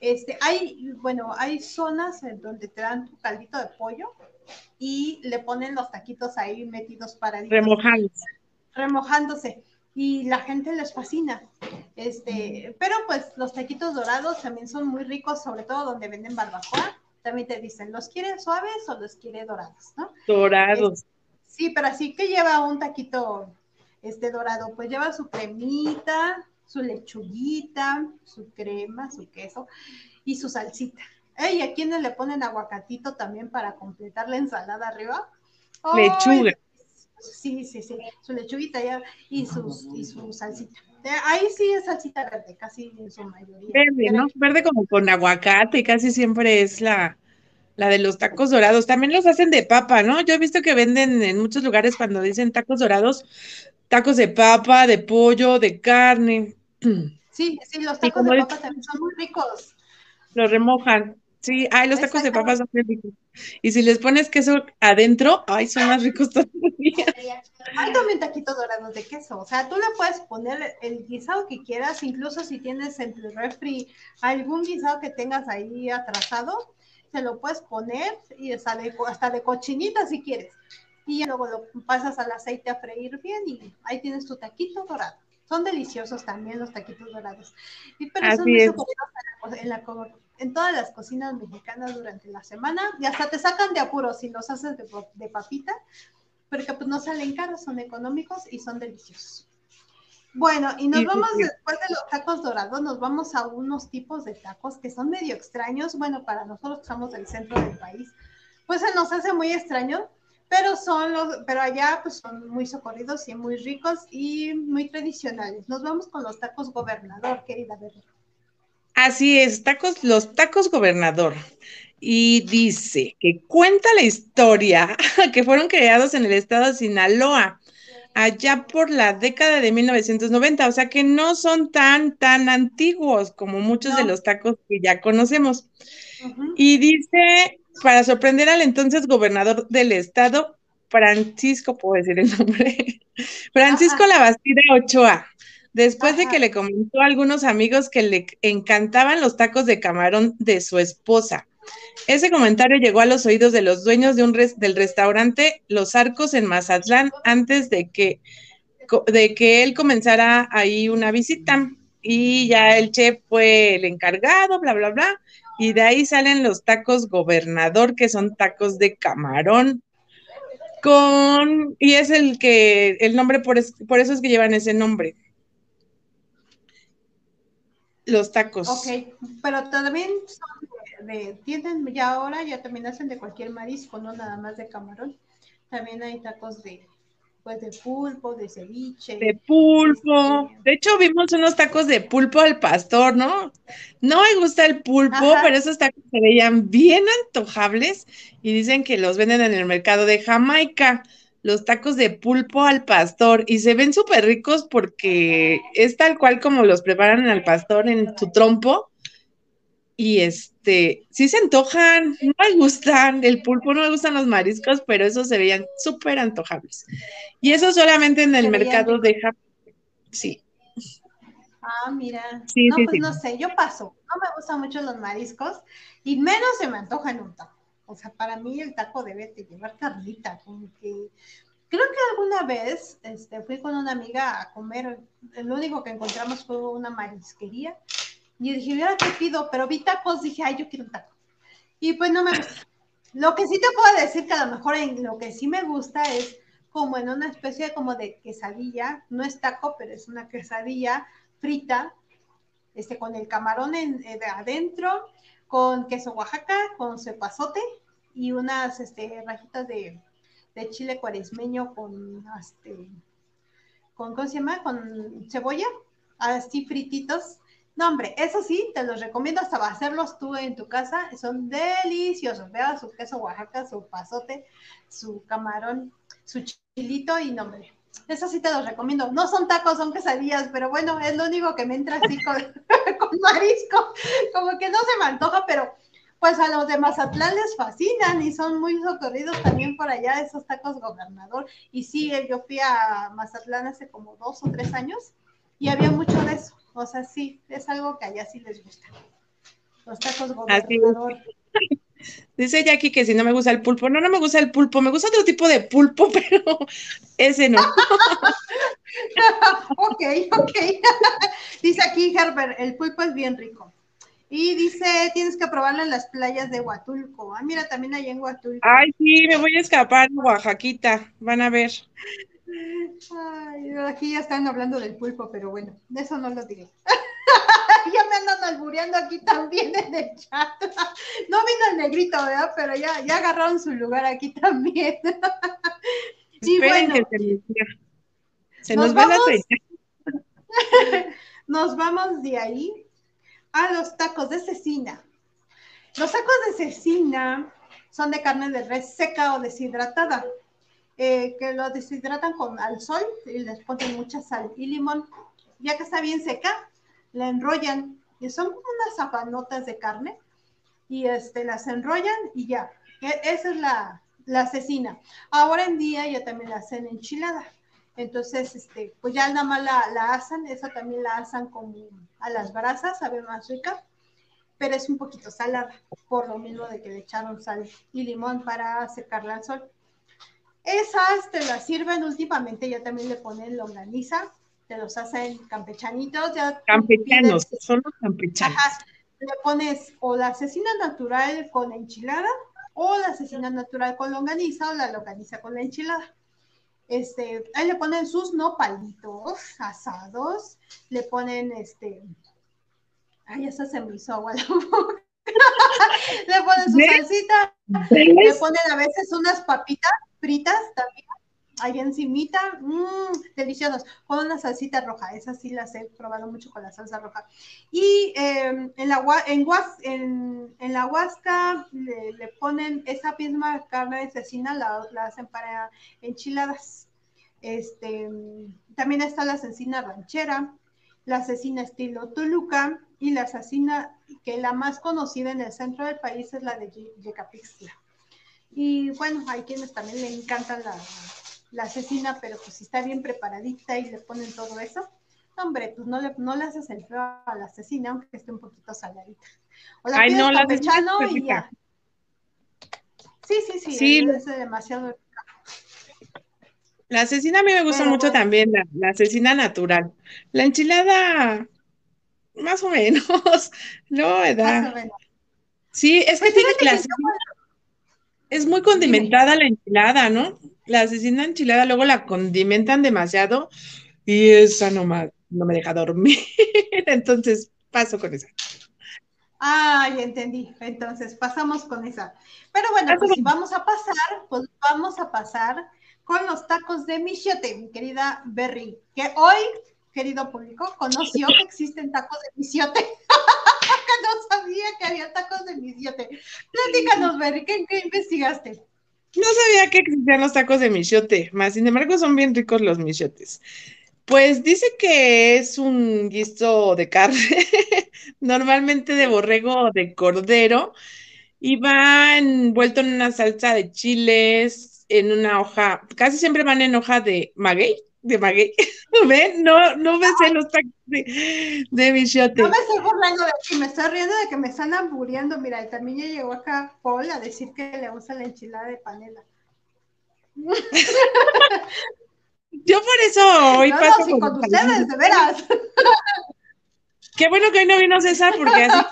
B: Este, hay, bueno, hay zonas en donde te dan tu caldito de pollo y le ponen los taquitos ahí metidos para...
A: Remojados
B: remojándose y la gente les fascina. Este, pero pues los taquitos dorados también son muy ricos, sobre todo donde venden barbacoa. También te dicen, ¿los quieren suaves o los quiere dorados? ¿no?
A: Dorados.
B: sí, pero así que lleva un taquito este dorado, pues lleva su cremita, su lechuguita, su crema, su queso y su salsita. Y a quienes le ponen aguacatito también para completar la ensalada arriba.
A: Lechuga.
B: Sí, sí, sí, su lechuguita ya y, sus, y su salsita. Eh, ahí sí es salsita verde, casi en su mayoría.
A: Verde, ¿no? Verde como con aguacate, casi siempre es la, la de los tacos dorados. También los hacen de papa, ¿no? Yo he visto que venden en muchos lugares cuando dicen tacos dorados, tacos de papa, de pollo, de carne.
B: Sí, sí, los tacos de papa también son muy ricos.
A: Los remojan. Sí, ay, los tacos de papa son muy ricos. Y si les pones queso adentro, ay, son más ricos todavía.
B: Hay también taquitos dorados de queso. O sea, tú le puedes poner el guisado que quieras, incluso si tienes en tu refri algún guisado que tengas ahí atrasado, se lo puedes poner y hasta de, hasta de cochinita si quieres. Y luego lo pasas al aceite a freír bien y ahí tienes tu taquito dorado. Son deliciosos también los taquitos dorados. Y pero son muy en, la, en todas las cocinas mexicanas durante la semana y hasta te sacan de apuros si los haces de, papita, porque pues no salen caros, son económicos y son deliciosos. Bueno, y nos vamos después de los tacos dorados, nos vamos a unos tipos de tacos que son medio extraños. Bueno, para nosotros estamos del centro del país, pues se nos hace muy extraño, pero son los, pero allá pues son muy socorridos y muy ricos y muy tradicionales. Nos vamos con los tacos gobernador, querida Berry.
A: Así es, tacos, los tacos gobernador. Y dice que cuenta la historia que fueron creados en el estado de Sinaloa allá por la década de 1990, o sea que no son tan, tan antiguos como muchos de los tacos que ya conocemos. Y dice para sorprender al entonces gobernador del estado, Francisco, puedo decir el nombre, Francisco Labastida Ochoa, después de que le comentó a algunos amigos que le encantaban los tacos de camarón de su esposa. Ese comentario llegó a los oídos de los dueños de un del restaurante Los Arcos en Mazatlán antes de que, de que él comenzara ahí una visita. Y ya el chef fue el encargado, bla, bla, bla y de ahí salen los tacos gobernador, que son tacos de camarón. Con, y es el que, el nombre, por, por eso es que llevan ese nombre. Los tacos.
B: Ok, pero también son de, tienen ya ahora, ya también hacen de cualquier marisco, no nada más de camarón. También hay tacos de, pues de pulpo, de ceviche.
A: De pulpo. De hecho, vimos unos tacos de pulpo al pastor, ¿no? No me gusta el pulpo, pero esos tacos se veían bien antojables y dicen que los venden en el mercado de Jamaica. Los tacos de pulpo al pastor y se ven súper ricos porque es tal cual como los preparan al pastor en su trompo y este, sí se antojan, no me gustan, el pulpo no me gustan los mariscos, pero esos se veían súper antojables. Y eso solamente en el mercado de Japón. Sí.
B: Ah, mira. no, pues no sé, yo paso. No me gustan mucho los mariscos y menos se me antoja en un taco. O sea, para mí el taco debe de llevar carnita, como que creo que alguna vez este, fui con una amiga a comer, lo único que encontramos fue una marisquería y dije, mira, ¿qué pido? Pero vi tacos, dije, ay, yo quiero un taco. Y pues no me gusta. Lo que sí te puedo decir que a lo mejor en lo que sí me gusta es como en una especie como de quesadilla, no es taco, pero es una quesadilla frita, este, con el camarón en, eh, adentro, con queso Oaxaca, con cepazote y unas este, rajitas de, de chile cuaresmeño con, este, con, ¿cómo se llama? Con cebolla, así frititos no, hombre, eso sí, te los recomiendo hasta hacerlos tú en tu casa. Son deliciosos. Vea su queso Oaxaca, su pasote, su camarón, su chilito y no, hombre. Eso sí te los recomiendo. No son tacos, son quesadillas, pero bueno, es lo único que me entra así con, marisco. Como que no se me antoja, pero pues a los de Mazatlán les fascinan y son muy socorridos también por allá esos tacos gobernador. Y sí, yo fui a Mazatlán hace como dos o tres años y había mucho de eso. O sea, sí, es algo que allá sí les gusta. Los tacos gobernador.
A: Dice Jackie que si no me gusta el pulpo. No, no me gusta el pulpo. Me gusta otro tipo de pulpo, pero ese no.
B: ok, ok. dice aquí Herbert, el pulpo es bien rico. Y dice, tienes que probarlo en las playas de Huatulco. Ah, mira, también hay en Huatulco.
A: Ay, sí, me voy a escapar, Oaxaquita. Van a ver.
B: Ay, aquí ya están hablando del pulpo, pero bueno, de eso no lo diré. ya me andan albureando aquí también en el chat. no vino el negrito, ¿verdad? Pero ya, ya agarraron su lugar aquí también.
A: sí, bueno. se, nos, va vamos,
B: nos vamos de ahí a los tacos de cecina. Los tacos de cecina son de carne de res seca o deshidratada, eh, que lo deshidratan con al sol y les ponen mucha sal y limón. Ya que está bien seca, la enrollan y son unas zapanotas de carne y este, las enrollan y ya. E, esa es la, la cecina. Ahora en día ya también la hacen enchilada. Entonces, este, pues ya nada más la, la asan, esa también la asan como a las brasas, sabe más rica, pero es un poquito salada, por lo mismo de que le echaron sal y limón para secarla al sol. Esas te las sirven últimamente, ya también le ponen longaniza, te los hacen campechanitos. Ya
A: campechanos, son los campechanos.
B: le pones o la cecina natural con enchilada, o la cecina natural con longaniza, o la longaniza con la enchilada. Este, ahí le ponen sus nopalitos asados, le ponen este, ay, esa se me hizo agua la boca. Le ponen su salsita, le ponen a veces unas papitas fritas también, ahí encimita, mmm, deliciosos, con una salsita roja, esas sí las he probado mucho con la salsa roja. Y em, en, la, en, en, en la huasca le, ponen esa misma carne de cecina, la, la hacen para enchiladas. Este, también está la cecina ranchera, la cecina estilo Toluca y la cecina que la más conocida en el centro del país es la de Yecapixtla. Y bueno, hay quienes también le encantan la, la cecina, pero pues si está bien preparadita y le ponen todo eso, hombre, pues no le, no le haces el feo a la cecina, aunque esté un poquito saladita. O la Ay, no, la y ya. Sí, sí, sí, sí. es demasiado
A: la cecina a mí me gusta mucho también, la, la cecina natural. La enchilada, más o menos, no, ¿verdad? Más o menos. Sí, es que pues tiene que es muy condimentada la enchilada, ¿no? La cecina enchilada luego la condimentan demasiado y esa no me, no me deja dormir. Entonces paso con esa.
B: Ay, entendí. Entonces pasamos con esa. Pero bueno, pues si vamos a pasar, pues vamos a pasar con los tacos de michiote, mi querida Berry, que hoy, querido público, conoció que existen tacos de michiote. no sabía que había tacos de michiote. Platícanos, Berry, ¿qué, ¿qué, investigaste?
A: No sabía que existían los tacos de michiote, más sin embargo son bien ricos los michiotes. Pues dice que es un guiso de carne, normalmente de borrego o de cordero, y va envuelto en una salsa de chiles, en una hoja, casi siempre van en hoja de maguey, de maguey. ¿Ven? No, no me sé los tacos de, de michote.
B: No me estoy burlando de ti, me estoy riendo de que me están hamburgueando. Mira, y también ya llegó acá Paul a decir que le gusta la enchilada de panela.
A: Yo por eso hoy
B: no, paso no, con ustedes, de veras.
A: Qué bueno que hoy no vino César porque así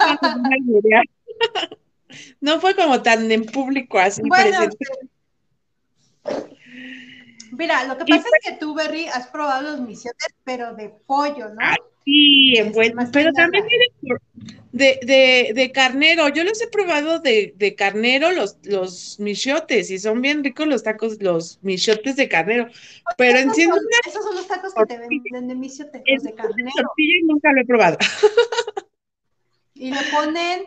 A: no fue como tan en público así bueno, presente.
B: Mira, lo que pasa es que tú, Berry, has probado los misiotes, pero de pollo, ¿no?
A: Ah, sí, pero también de, de, de, carnero. Yo los he probado de, de carnero, los, los michotes, y son bien ricos los tacos, los michotes de carnero. Pero esos
B: son, esos son los tacos que te venden de michotes, de carnero.
A: y nunca lo he probado.
B: y le ponen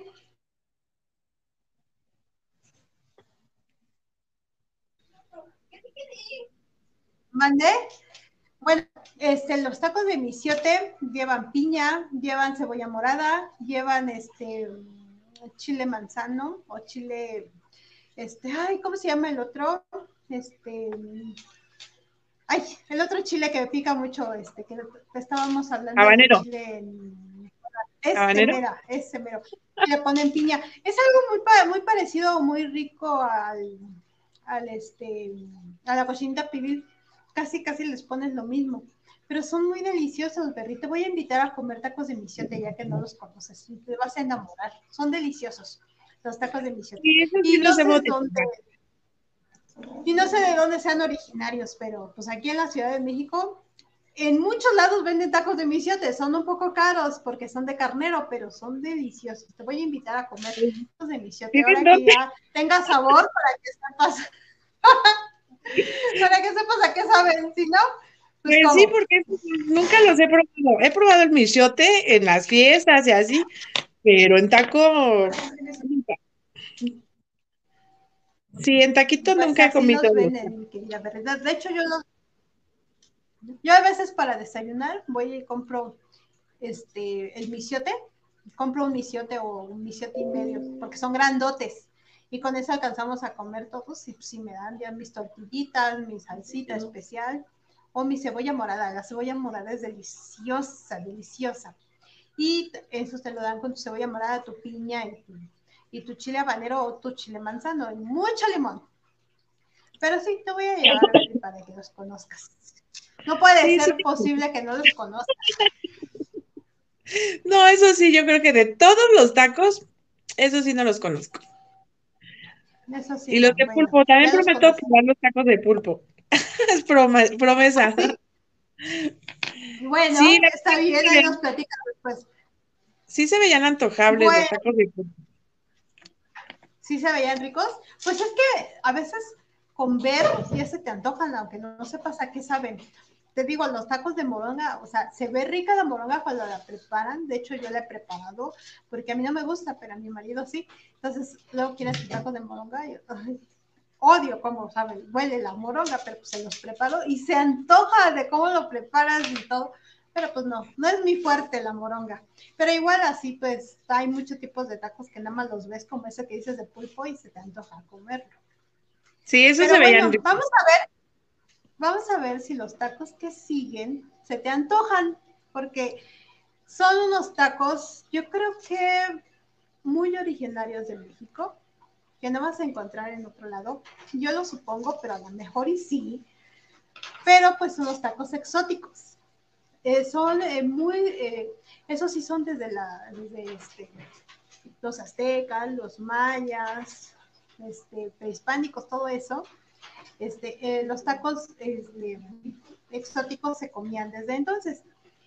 B: ¿Mandé? Bueno, este, los tacos de misiote llevan piña, llevan cebolla morada, llevan este chile manzano o chile, este, ay, ¿cómo se llama el otro? Este, ay, el otro chile que pica mucho, este, que estábamos hablando.
A: Habanero.
B: De este, mero. Le ponen piña. Es algo muy, muy parecido, muy rico al, al este, a la cochinita pibil casi, casi les pones lo mismo. Pero son muy deliciosos, Berry. Te voy a invitar a comer tacos de misiote ya que no los conoces. Te vas a enamorar. Son deliciosos los tacos de misiote. y, no sé de dónde, y no sé de dónde sean originarios, pero pues aquí en la Ciudad de México, en muchos lados venden tacos de misiote. Son un poco caros porque son de carnero, pero son deliciosos. Te voy a invitar a comer tacos de misiote ahora que ya tenga sabor para que sepas. Para que sepas a qué saben, si no.
A: Pues, pues sí, porque nunca los he probado. He probado el michote en las fiestas y así, pero en taco. Sí, en taquito
B: Pues
A: nunca he comido.
B: venden. De hecho, yo los... Yo a veces para desayunar voy y compro este, el misiote, compro un misiote o un misiote y medio, porque son grandotes. Y con eso alcanzamos a comer todos y si me dan ya mis tortillitas, mi salsita especial o mi cebolla morada. La cebolla morada es deliciosa, deliciosa. Y eso te lo dan con tu cebolla morada, tu piña y tu, y tu chile habanero o tu chile manzano y mucho limón. Pero sí, te voy a llevar para que los conozcas. No puede
A: Sí,
B: ser
A: sí.
B: posible que no los conozcas.
A: No, eso sí, yo creo que de todos los tacos, eso sí no los conozco.
B: Eso sí.
A: Y los de
B: bueno,
A: pulpo, también prometo probar los tacos de pulpo. es prome- promesa.
B: Bueno,
A: Sí,
B: está bien, ahí nos platicas después.
A: Sí se veían antojables
B: Bueno.
A: los tacos de pulpo.
B: sí se veían ricos. Pues es que a veces con ver ya se te antojan, aunque no, no sepas a qué saben. Te digo, los tacos de moronga, o sea, se ve rica la moronga cuando la preparan. De hecho, yo la he preparado porque a mí no me gusta, pero a mi marido sí. Entonces, luego quieres tu taco de moronga y ay, odio cómo saben, huele la moronga, pero pues se los preparo y se antoja de cómo lo preparas y todo. Pero pues no, no es mi fuerte la moronga. Pero igual así, pues hay muchos tipos de tacos que nada más los ves como ese que dices de pulpo y se te antoja comerlo.
A: Sí, esos
B: Pero
A: se
B: bueno, vamos a ver, vamos a ver si los tacos que siguen se te antojan, porque son unos tacos, yo creo que muy originarios de México, que no vas a encontrar en otro lado. Yo lo supongo, pero a lo mejor y sí. Pero pues son los tacos exóticos. Eh, son eh, muy, eh, esos sí son desde, la, desde este, los aztecas, los mayas, este, prehispánicos, todo eso. Este, eh, los tacos este, exóticos se comían desde entonces.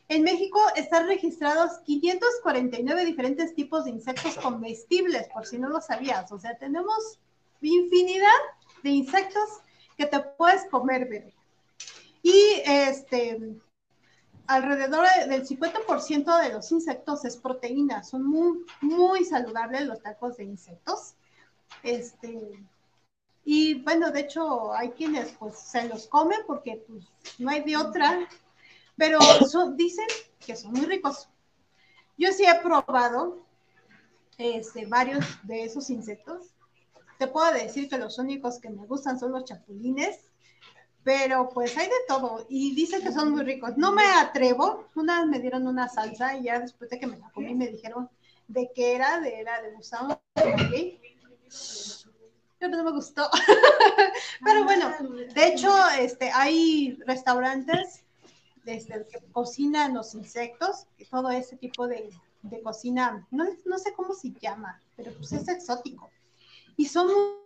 B: En México están registrados 549 diferentes tipos de insectos comestibles, por si no lo sabías. O sea, tenemos infinidad de insectos que te puedes comer, bebé. Y este, alrededor del 50% de los insectos es proteína. Son muy, muy saludables los tacos de insectos. Este, y bueno, de hecho, hay quienes pues se los comen porque pues, no hay de otra, pero dicen que son muy ricos. Yo sí he probado este, varios de esos insectos. Te puedo decir que los únicos que me gustan son los chapulines, pero pues hay de todo y dicen que son muy ricos. No me atrevo, una vez me dieron una salsa y ya después de que me la comí me dijeron de qué era, de era de gusano, no me gustó. Pero bueno, de hecho, este, hay restaurantes este, que cocinan los insectos y todo ese tipo de, de cocina, no, no sé cómo se llama, pero pues es exótico. Y son muy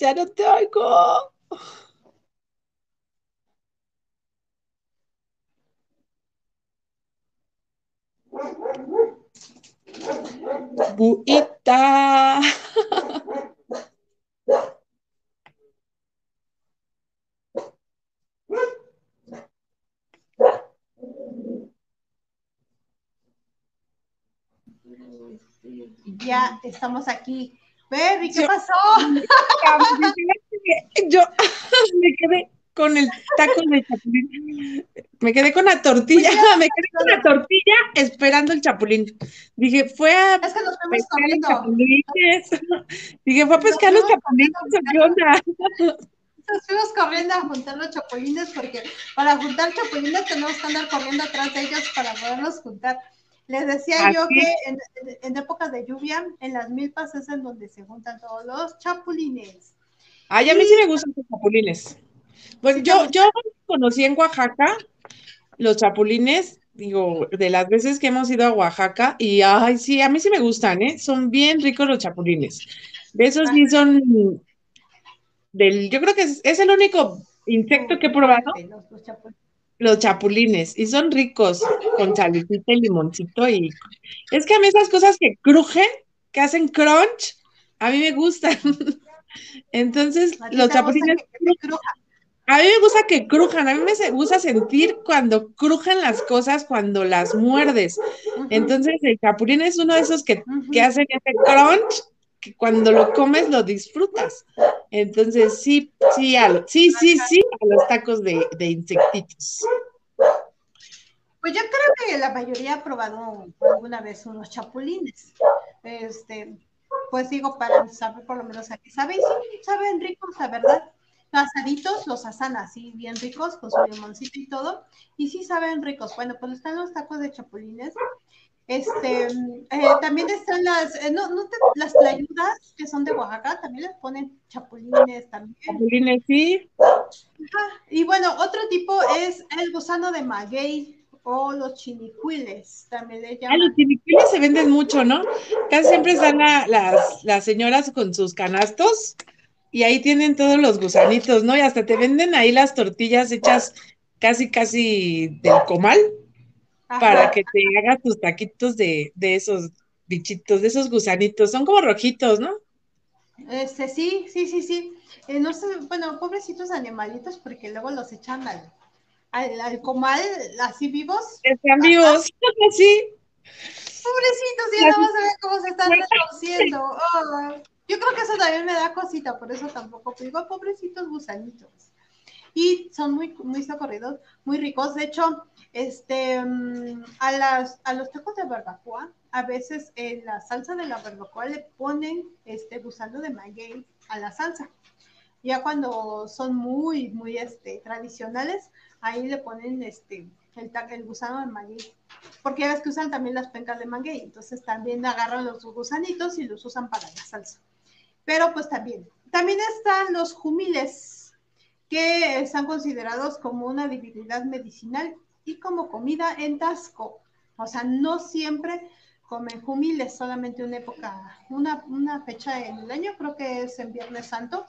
A: Ya no te oigo. Buita.
B: ya estamos aquí. Berry, ¿qué
A: Yo-
B: pasó?
A: Yo me quedé con el taco de chapulín. Me quedé con la tortilla. Me quedé con la tortilla esperando el chapulín. Dije, fue a
B: Es que nos fuimos
A: pescar los chapulines. Dije, fue a pescar los chapulines. ¿o ¿Qué?
B: Nos fuimos corriendo a juntar los chapulines porque para juntar chapulines tenemos que andar corriendo atrás de ellos para poderlos juntar. Les decía yo que en, en- épocas de lluvia, en las milpas es en donde se juntan todos los chapulines.
A: Ay, a mí sí me gustan los chapulines. Bueno,
B: Sí
A: yo, yo conocí en Oaxaca los chapulines, digo, de las veces que hemos ido a Oaxaca, y ay, sí, a mí sí me gustan, ¿eh? Son bien ricos los chapulines. De esos sí son del, yo creo que es, es el único insecto que he probado,
B: Los, los chapulines.
A: Los chapulines, y son ricos con salicita y limoncito, y es que a mí esas cosas que crujen, que hacen crunch, a mí me gustan. Entonces, los chapulines. A mí me gusta que crujan, a mí me gusta sentir cuando crujan las cosas cuando las muerdes. Entonces, el chapulín es uno de esos que, que hacen ese crunch que cuando lo comes lo disfrutas. Entonces, sí, sí, a sí, sí, sí, a los tacos de, de insectitos.
B: Pues yo creo que la mayoría ha probado alguna vez unos chapulines. Este, pues digo, para saber por lo menos aquí, ¿saben? Sí, saben ricos, la verdad. Asaditos, los asan así, bien ricos, con su limoncito y todo. Y sí saben ricos. Bueno, pues están los tacos de chapulines. Este, eh, también están las, eh, no, no las tlayudas que son de Oaxaca, también les ponen chapulines también.
A: Chapulines, sí.
B: Y bueno, otro tipo es el gusano de maguey o los chinicuiles, también le llaman.
A: Ah, los chinicuiles se venden mucho, ¿no? Casi siempre están las, las señoras con sus canastos y ahí tienen todos los gusanitos, ¿no? Y hasta te venden ahí las tortillas hechas casi, casi del comal para que te hagas tus taquitos de, de esos bichitos, de esos gusanitos. Son como rojitos, ¿no?
B: Este, sí, sí, sí, sí. Eh, no sé, bueno, pobrecitos animalitos porque luego los echan al, al, comal así vivos.
A: Están vivos, sí.
B: Pobrecitos, ya no vas a ver cómo se están retorciendo. Oh. Yo creo que eso también me da cosita, por eso tampoco digo, pobrecitos gusanitos. Y son muy, muy socorridos, muy ricos. De hecho, este, mm, a, las, a los tacos de barbacoa, a veces en la salsa de la barbacoa le ponen este gusano de maguey a la salsa. Ya cuando son muy, muy este, tradicionales, ahí le ponen este, el, el gusano de maguey. Porque ya ves que usan también las pencas de maguey, entonces también agarran los gusanitos y los usan para la salsa pero pues también. También están los jumiles, que están considerados como una divinidad medicinal y como comida en Tasco. O sea, no siempre comen jumiles, solamente una época, una, una fecha en el año, creo que es en Viernes Santo.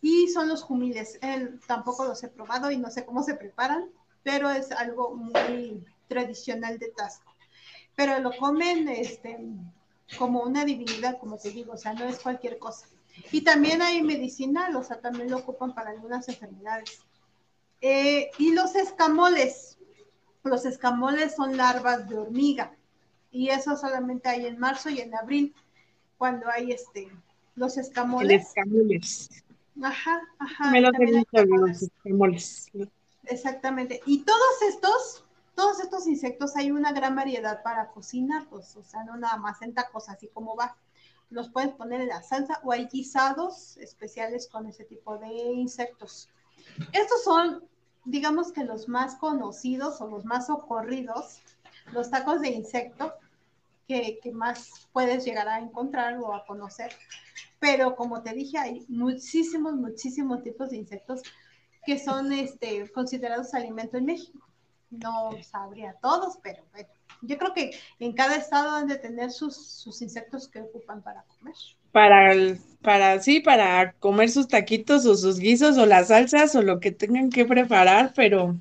B: Y son los jumiles. Él, tampoco los he probado y no sé cómo se preparan, pero es algo muy tradicional de Tasco. Pero lo comen este, como una divinidad, como te digo, o sea, no es cualquier cosa. Y también hay medicinal, o sea, también lo ocupan para algunas enfermedades. Eh, y los escamoles, los escamoles son larvas de hormiga, y eso solamente hay en marzo y en abril, cuando hay este, los escamoles.
A: escamoles.
B: Ajá, ajá.
A: Me los he los escamoles.
B: Exactamente. Y todos estos todos estos insectos hay una gran variedad para cocinar, pues, o sea, no nada más en tacos así como va. Los puedes poner en la salsa o hay guisados especiales con ese tipo de insectos. Estos son, digamos que los más conocidos o los más ocurridos, los tacos de insecto que, que más puedes llegar a encontrar o a conocer. Pero como te dije, hay muchísimos, muchísimos tipos de insectos que son este, considerados alimento en México no sabría todos, pero bueno, yo creo que en cada estado han de tener sus, insectos que ocupan para comer.
A: Para, para, sí, para comer sus taquitos o sus guisos o las salsas o lo que tengan que preparar, pero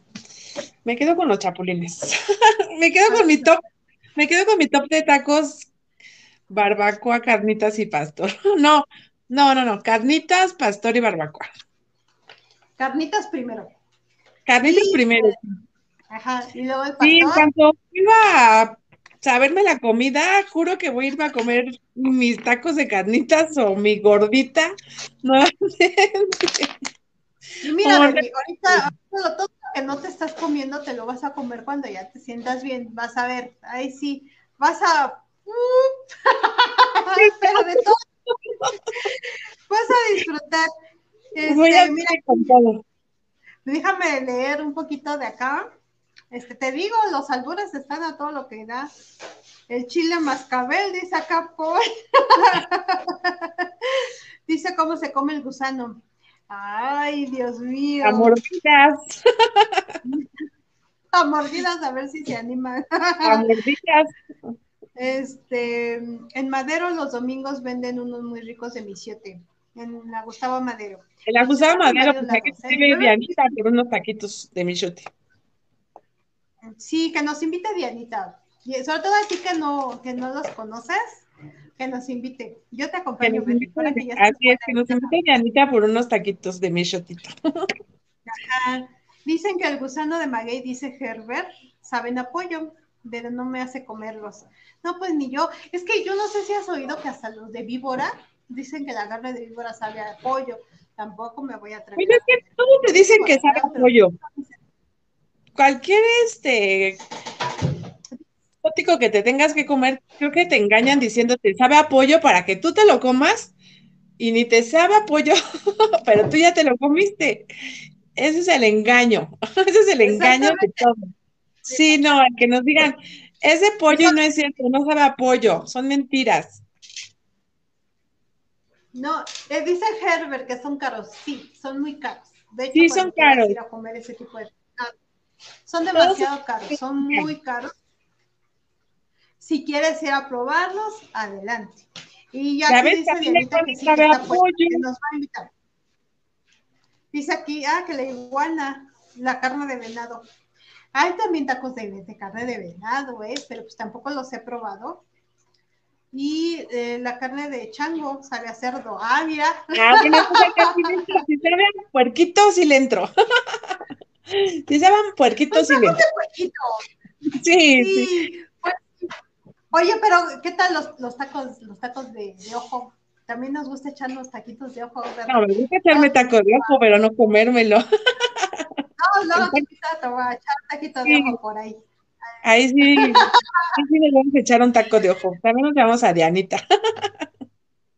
A: me quedo con los chapulines. me quedo con mi top, me quedo con mi top de tacos, barbacoa, carnitas y pastor. no, no, no, no, carnitas, pastor y barbacoa.
B: Carnitas primero.
A: Carnitas primero.
B: Ajá, y luego el pastor. Sí,
A: en cuanto iba a saberme la comida, juro que voy a irme a comer mis tacos de carnitas o mi gordita nuevamente.
B: Y mira, ahorita, todo lo que no te estás comiendo te lo vas a comer cuando ya te sientas bien. Vas a ver, ahí sí, vas a. Pero de todo. vas a disfrutar.
A: Voy a este, mira, con todo.
B: Déjame leer un poquito de acá. Este, te digo, los albures están a todo lo que da. El chile mascabel, dice acá, por. dice cómo se come el gusano. Ay, Dios mío.
A: A mordidas.
B: a mordidas, a ver si se animan.
A: a mordidas.
B: Este, en Madero los domingos venden unos muy ricos de misiote. En la Gustavo Madero.
A: En la Gustavo Madero, pues hay que escribir Dianita por unos taquitos de michote.
B: Sí, que nos invite Dianita. Y sobre todo así que no, que no los conoces, que nos invite. Yo te acompaño,
A: Así es, que nos invite Dianita por unos taquitos de mi shotito.
B: Dicen que el gusano de maguey, dice Herbert, saben apoyo, pero no me hace comerlos. No, pues ni yo. Es que yo no sé si has oído que hasta los de víbora dicen que la carne de víbora sabe a pollo. Tampoco me voy a traer.
A: Pero es que todos te dicen que sabe a pollo. Cualquier este que te tengas que comer, creo que te engañan diciéndote sabe a pollo para que tú te lo comas y ni te sabe a pollo, pero tú ya te lo comiste. Ese es el engaño. Ese es el engaño de todo. Sí, no, que nos digan, ese pollo no es cierto, no sabe a pollo, son mentiras.
B: No, eh, dice Herbert que son caros, sí, son muy caros. De hecho,
A: sí, son caros.
B: Ir a comer ese tipo de... son demasiado caros, son muy caros. Si quieres ir a probarlos, adelante. Y ya dice Dianita que sí que, está que nos va a invitar. Dice aquí, ah, que la iguana, la carne de venado. Hay también tacos de, carne de venado, ¿eh? pero pues tampoco los he probado. Y eh, la carne de chango sabe a cerdo. Ah, mira. Ah, bueno,
A: pues si saben puerquitos y le entro. Si saben puerquitos y le entro.
B: Sí, sí. sí. Pues, oye, pero ¿qué tal los, los tacos, los tacos de, de ojo? También nos gusta echarnos taquitos de ojo.
A: ¿verdad? No, me gusta echarme tacos de ojo, pero no comérmelo.
B: No, no, te voy a echar taquitos de ojo por ahí.
A: Ahí sí, ahí sí nos vamos a echar un taco de ojo. También nos llamamos a Dianita.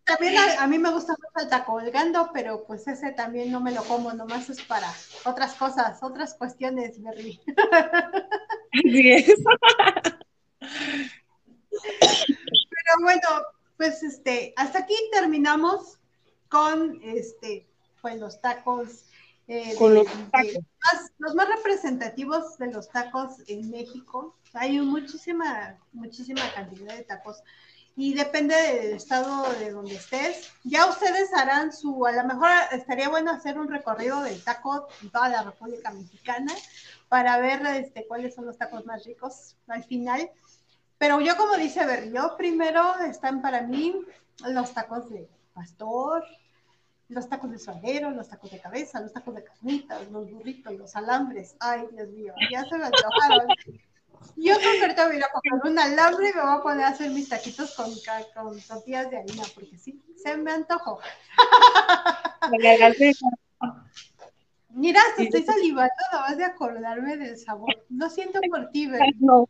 B: También a, mí me gusta mucho el taco colgando, pero pues ese también no me lo como, nomás es para otras cosas, otras cuestiones, Berry.
A: Así es.
B: Pero bueno, pues este, hasta aquí terminamos con este, pues los tacos.
A: Eh, con los, tacos.
B: los más representativos de los tacos en México. Hay muchísima, muchísima cantidad de tacos y depende del estado de donde estés. Ya ustedes harán su, a lo mejor estaría bueno hacer un recorrido del taco en toda la República Mexicana para ver este, cuáles son los tacos más ricos al final. Pero yo, como dice yo primero están para mí los tacos de pastor, los tacos de suadero, los tacos de cabeza, los tacos de carnitas, los burritos, los alambres. Ay, Dios mío, ya se me antojaron. Yo creo que ahorita voy a ir a coger un alambre y me voy a poner a hacer mis taquitos con, con tortillas de harina, porque sí, se me antojó. Mira, estoy salivando nada más de acordarme del sabor. Lo siento por ti, ¿verdad? No.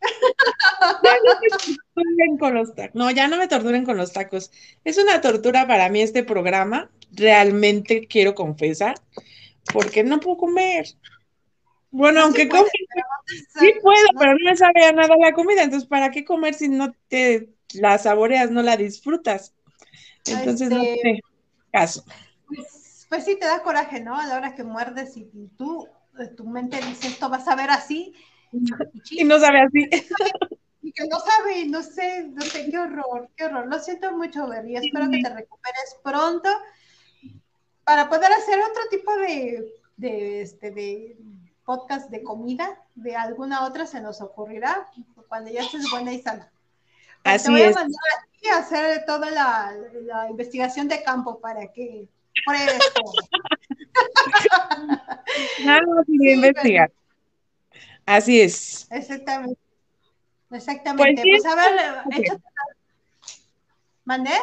A: no, ya no me torturen con los tacos. Es una tortura para mí este programa, realmente quiero confesar, porque no puedo comer. Bueno, aunque sí puedo, pero no me sabe a nada la comida, entonces ¿para qué comer si no te la saboreas, no la disfrutas? Entonces no sé, este, caso.
B: Pues, pues sí te da coraje, ¿no? A la hora que muerdes y, tú, eh, tu mente dice, esto va a saber así.
A: Y, no sabe así.
B: Y que no sabe, no sé, no sé, qué horror, qué horror. Lo siento mucho, Berry. Espero que te recuperes pronto para poder hacer otro tipo de, de, este, de podcast de comida. De alguna otra se nos ocurrirá cuando ya estés buena y sana.
A: Así te voy
B: a mandar a hacer toda la, la investigación de campo para que
A: Nada sin investigar. Así es.
B: Exactamente. Exactamente. Pues, pues a ver, hecho... ¿Mandé?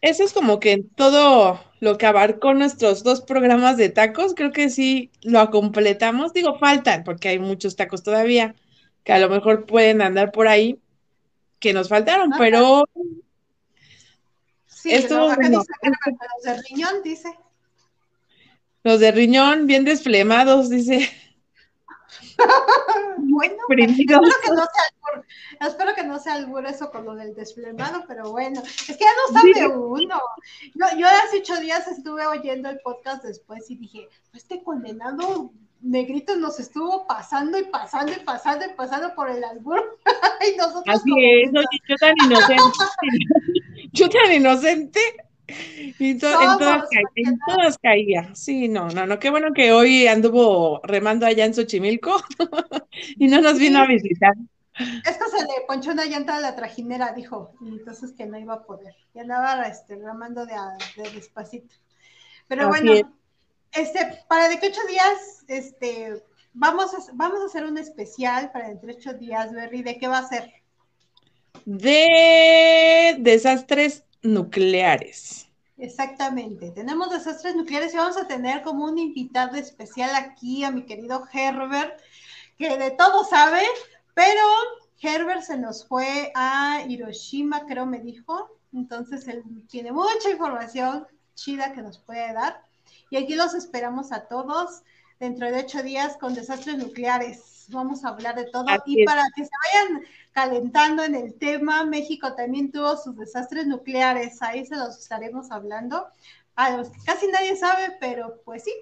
A: Eso es como que todo lo que abarcó nuestros dos programas de tacos, creo que sí lo completamos. Digo, faltan, porque hay muchos tacos todavía que a lo mejor pueden andar por ahí que nos faltaron, pero
B: Sí, Esto, los de riñón, dice.
A: Los de riñón, bien desplemados, dice.
B: bueno, espero que, no sea albur, espero que no sea albur eso con lo del desplemado, pero bueno, es que ya no sabe uno. Yo, yo hace ocho días estuve oyendo el podcast después y dije, este condenado negrito nos estuvo pasando y pasando y pasando y pasando por el albur. y nosotros
A: Así es, yo tan inocente. yo tan inocente. Y en, todas caía, Sí, no, no, no. Qué bueno que hoy anduvo remando allá en Xochimilco y no nos vino a visitar.
B: Es que se le ponchó una llanta a la trajinera, dijo, y entonces que no iba a poder. Y andaba este, ramando de, de despacito. Pero bueno, este, para de que ocho días, este, vamos a, vamos a hacer un especial para dentro de ocho días, Berry. ¿De qué va a ser?
A: De desastres nucleares.
B: Exactamente, tenemos desastres nucleares y vamos a tener como un invitado especial aquí a mi querido Herbert, que de todo sabe, pero Herbert se nos fue a Hiroshima, creo me dijo, entonces él tiene mucha información chida que nos puede dar. Y aquí los esperamos a todos dentro de ocho días con desastres nucleares. Vamos a hablar de todo. y para que se vayan calentando en el tema, México también tuvo sus desastres nucleares. Ahí se los estaremos hablando. A los que casi nadie sabe, pero pues sí,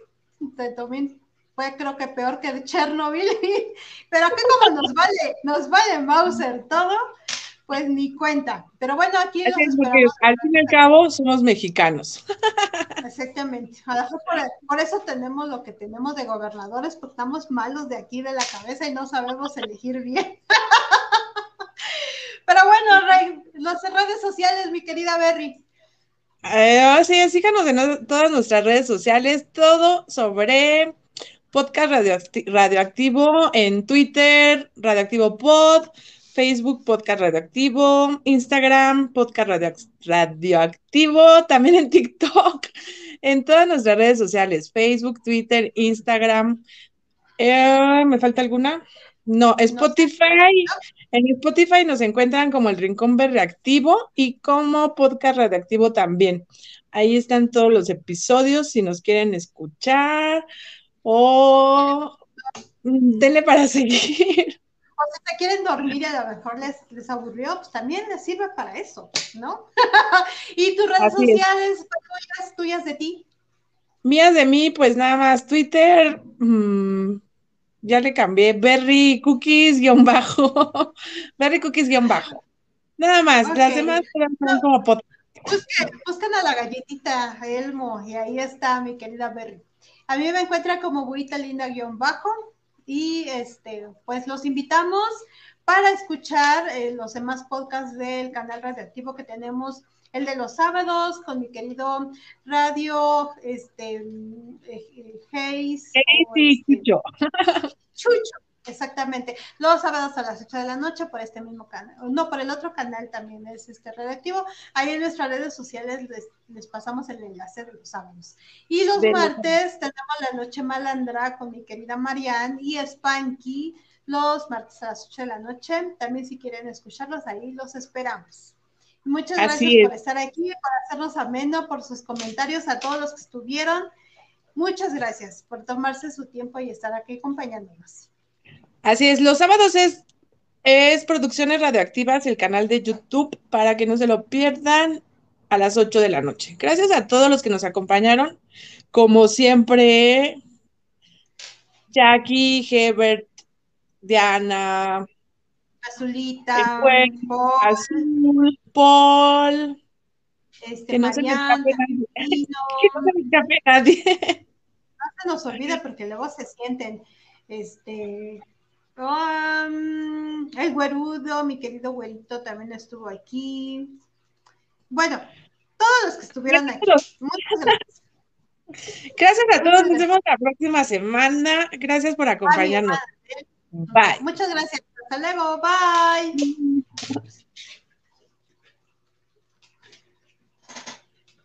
B: también fue creo que peor que Chernobyl. pero que como nos vale, nos vale Mauser todo, pues ni cuenta. Pero bueno, aquí
A: al fin y al cabo somos mexicanos.
B: Exactamente. Por, eso tenemos lo que tenemos de gobernadores, porque estamos malos de aquí de la cabeza y no sabemos elegir bien. Pero bueno, Rey, las redes sociales, mi querida Berry.
A: Eh, sí, síganos en todas nuestras redes sociales, todo sobre podcast radioactivo en Twitter, radioactivo pod, Facebook Podcast Radioactivo, Instagram Podcast Radioactivo, también en TikTok, en todas nuestras redes sociales, Facebook, Twitter, Instagram. Eh, ¿Me falta alguna? No, Spotify. En Spotify nos encuentran como el Rincón Reactivo y como Podcast Radioactivo también. Ahí están todos los episodios si nos quieren escuchar o denle para seguir.
B: O si te quieren dormir y a lo mejor les, les aburrió, pues también les sirve para eso, ¿no? y tus redes sociales, tuyas, tuyas de ti.
A: Mías de mí, pues nada más Twitter, mmm, ya le cambié, Berry Cookies guion bajo, Berry Cookies guion bajo. Nada más, las demás son como
B: busquen, busquen, a la galletita Elmo y ahí está mi querida Berry. A mí me encuentra como Buita Linda guion bajo y este, pues los invitamos para escuchar eh, los demás podcasts del canal radioactivo que tenemos, el de los sábados con mi querido Radio, este, eh, Hayes.
A: Hey, este, Chucho.
B: Chucho. Exactamente. Los sábados a las 8 de la noche por este mismo canal. No, por el otro canal también es este redactivo. Ahí en nuestras redes sociales les, pasamos el enlace de los sábados. Y los martes tenemos la noche malandra con mi querida Marianne y Spanky. Los martes a las 8 de la noche. También si quieren escucharlos ahí, los esperamos. Muchas gracias por estar aquí, por hacernos ameno, por sus comentarios a todos los que estuvieron. Muchas gracias por tomarse su tiempo y estar aquí acompañándonos.
A: Así es, los sábados es, es Producciones Radioactivas, el canal de YouTube, para que no se lo pierdan a las 8 de la noche. Gracias a todos los que nos acompañaron. Como siempre, Jackie, Hebert, Diana,
B: Azulita,
A: Paul, Azul, Paul,
B: este, que no se me
A: que no se me escape nadie.
B: No se nos olvida porque luego se sienten, este, Um, el güerudo, mi querido güerito, también estuvo aquí. Bueno, todos los que estuvieron aquí. Muchas gracias.
A: Gracias a todos, nos vemos la próxima semana. Gracias por acompañarnos.
B: Bye. Muchas gracias. Hasta luego. Bye.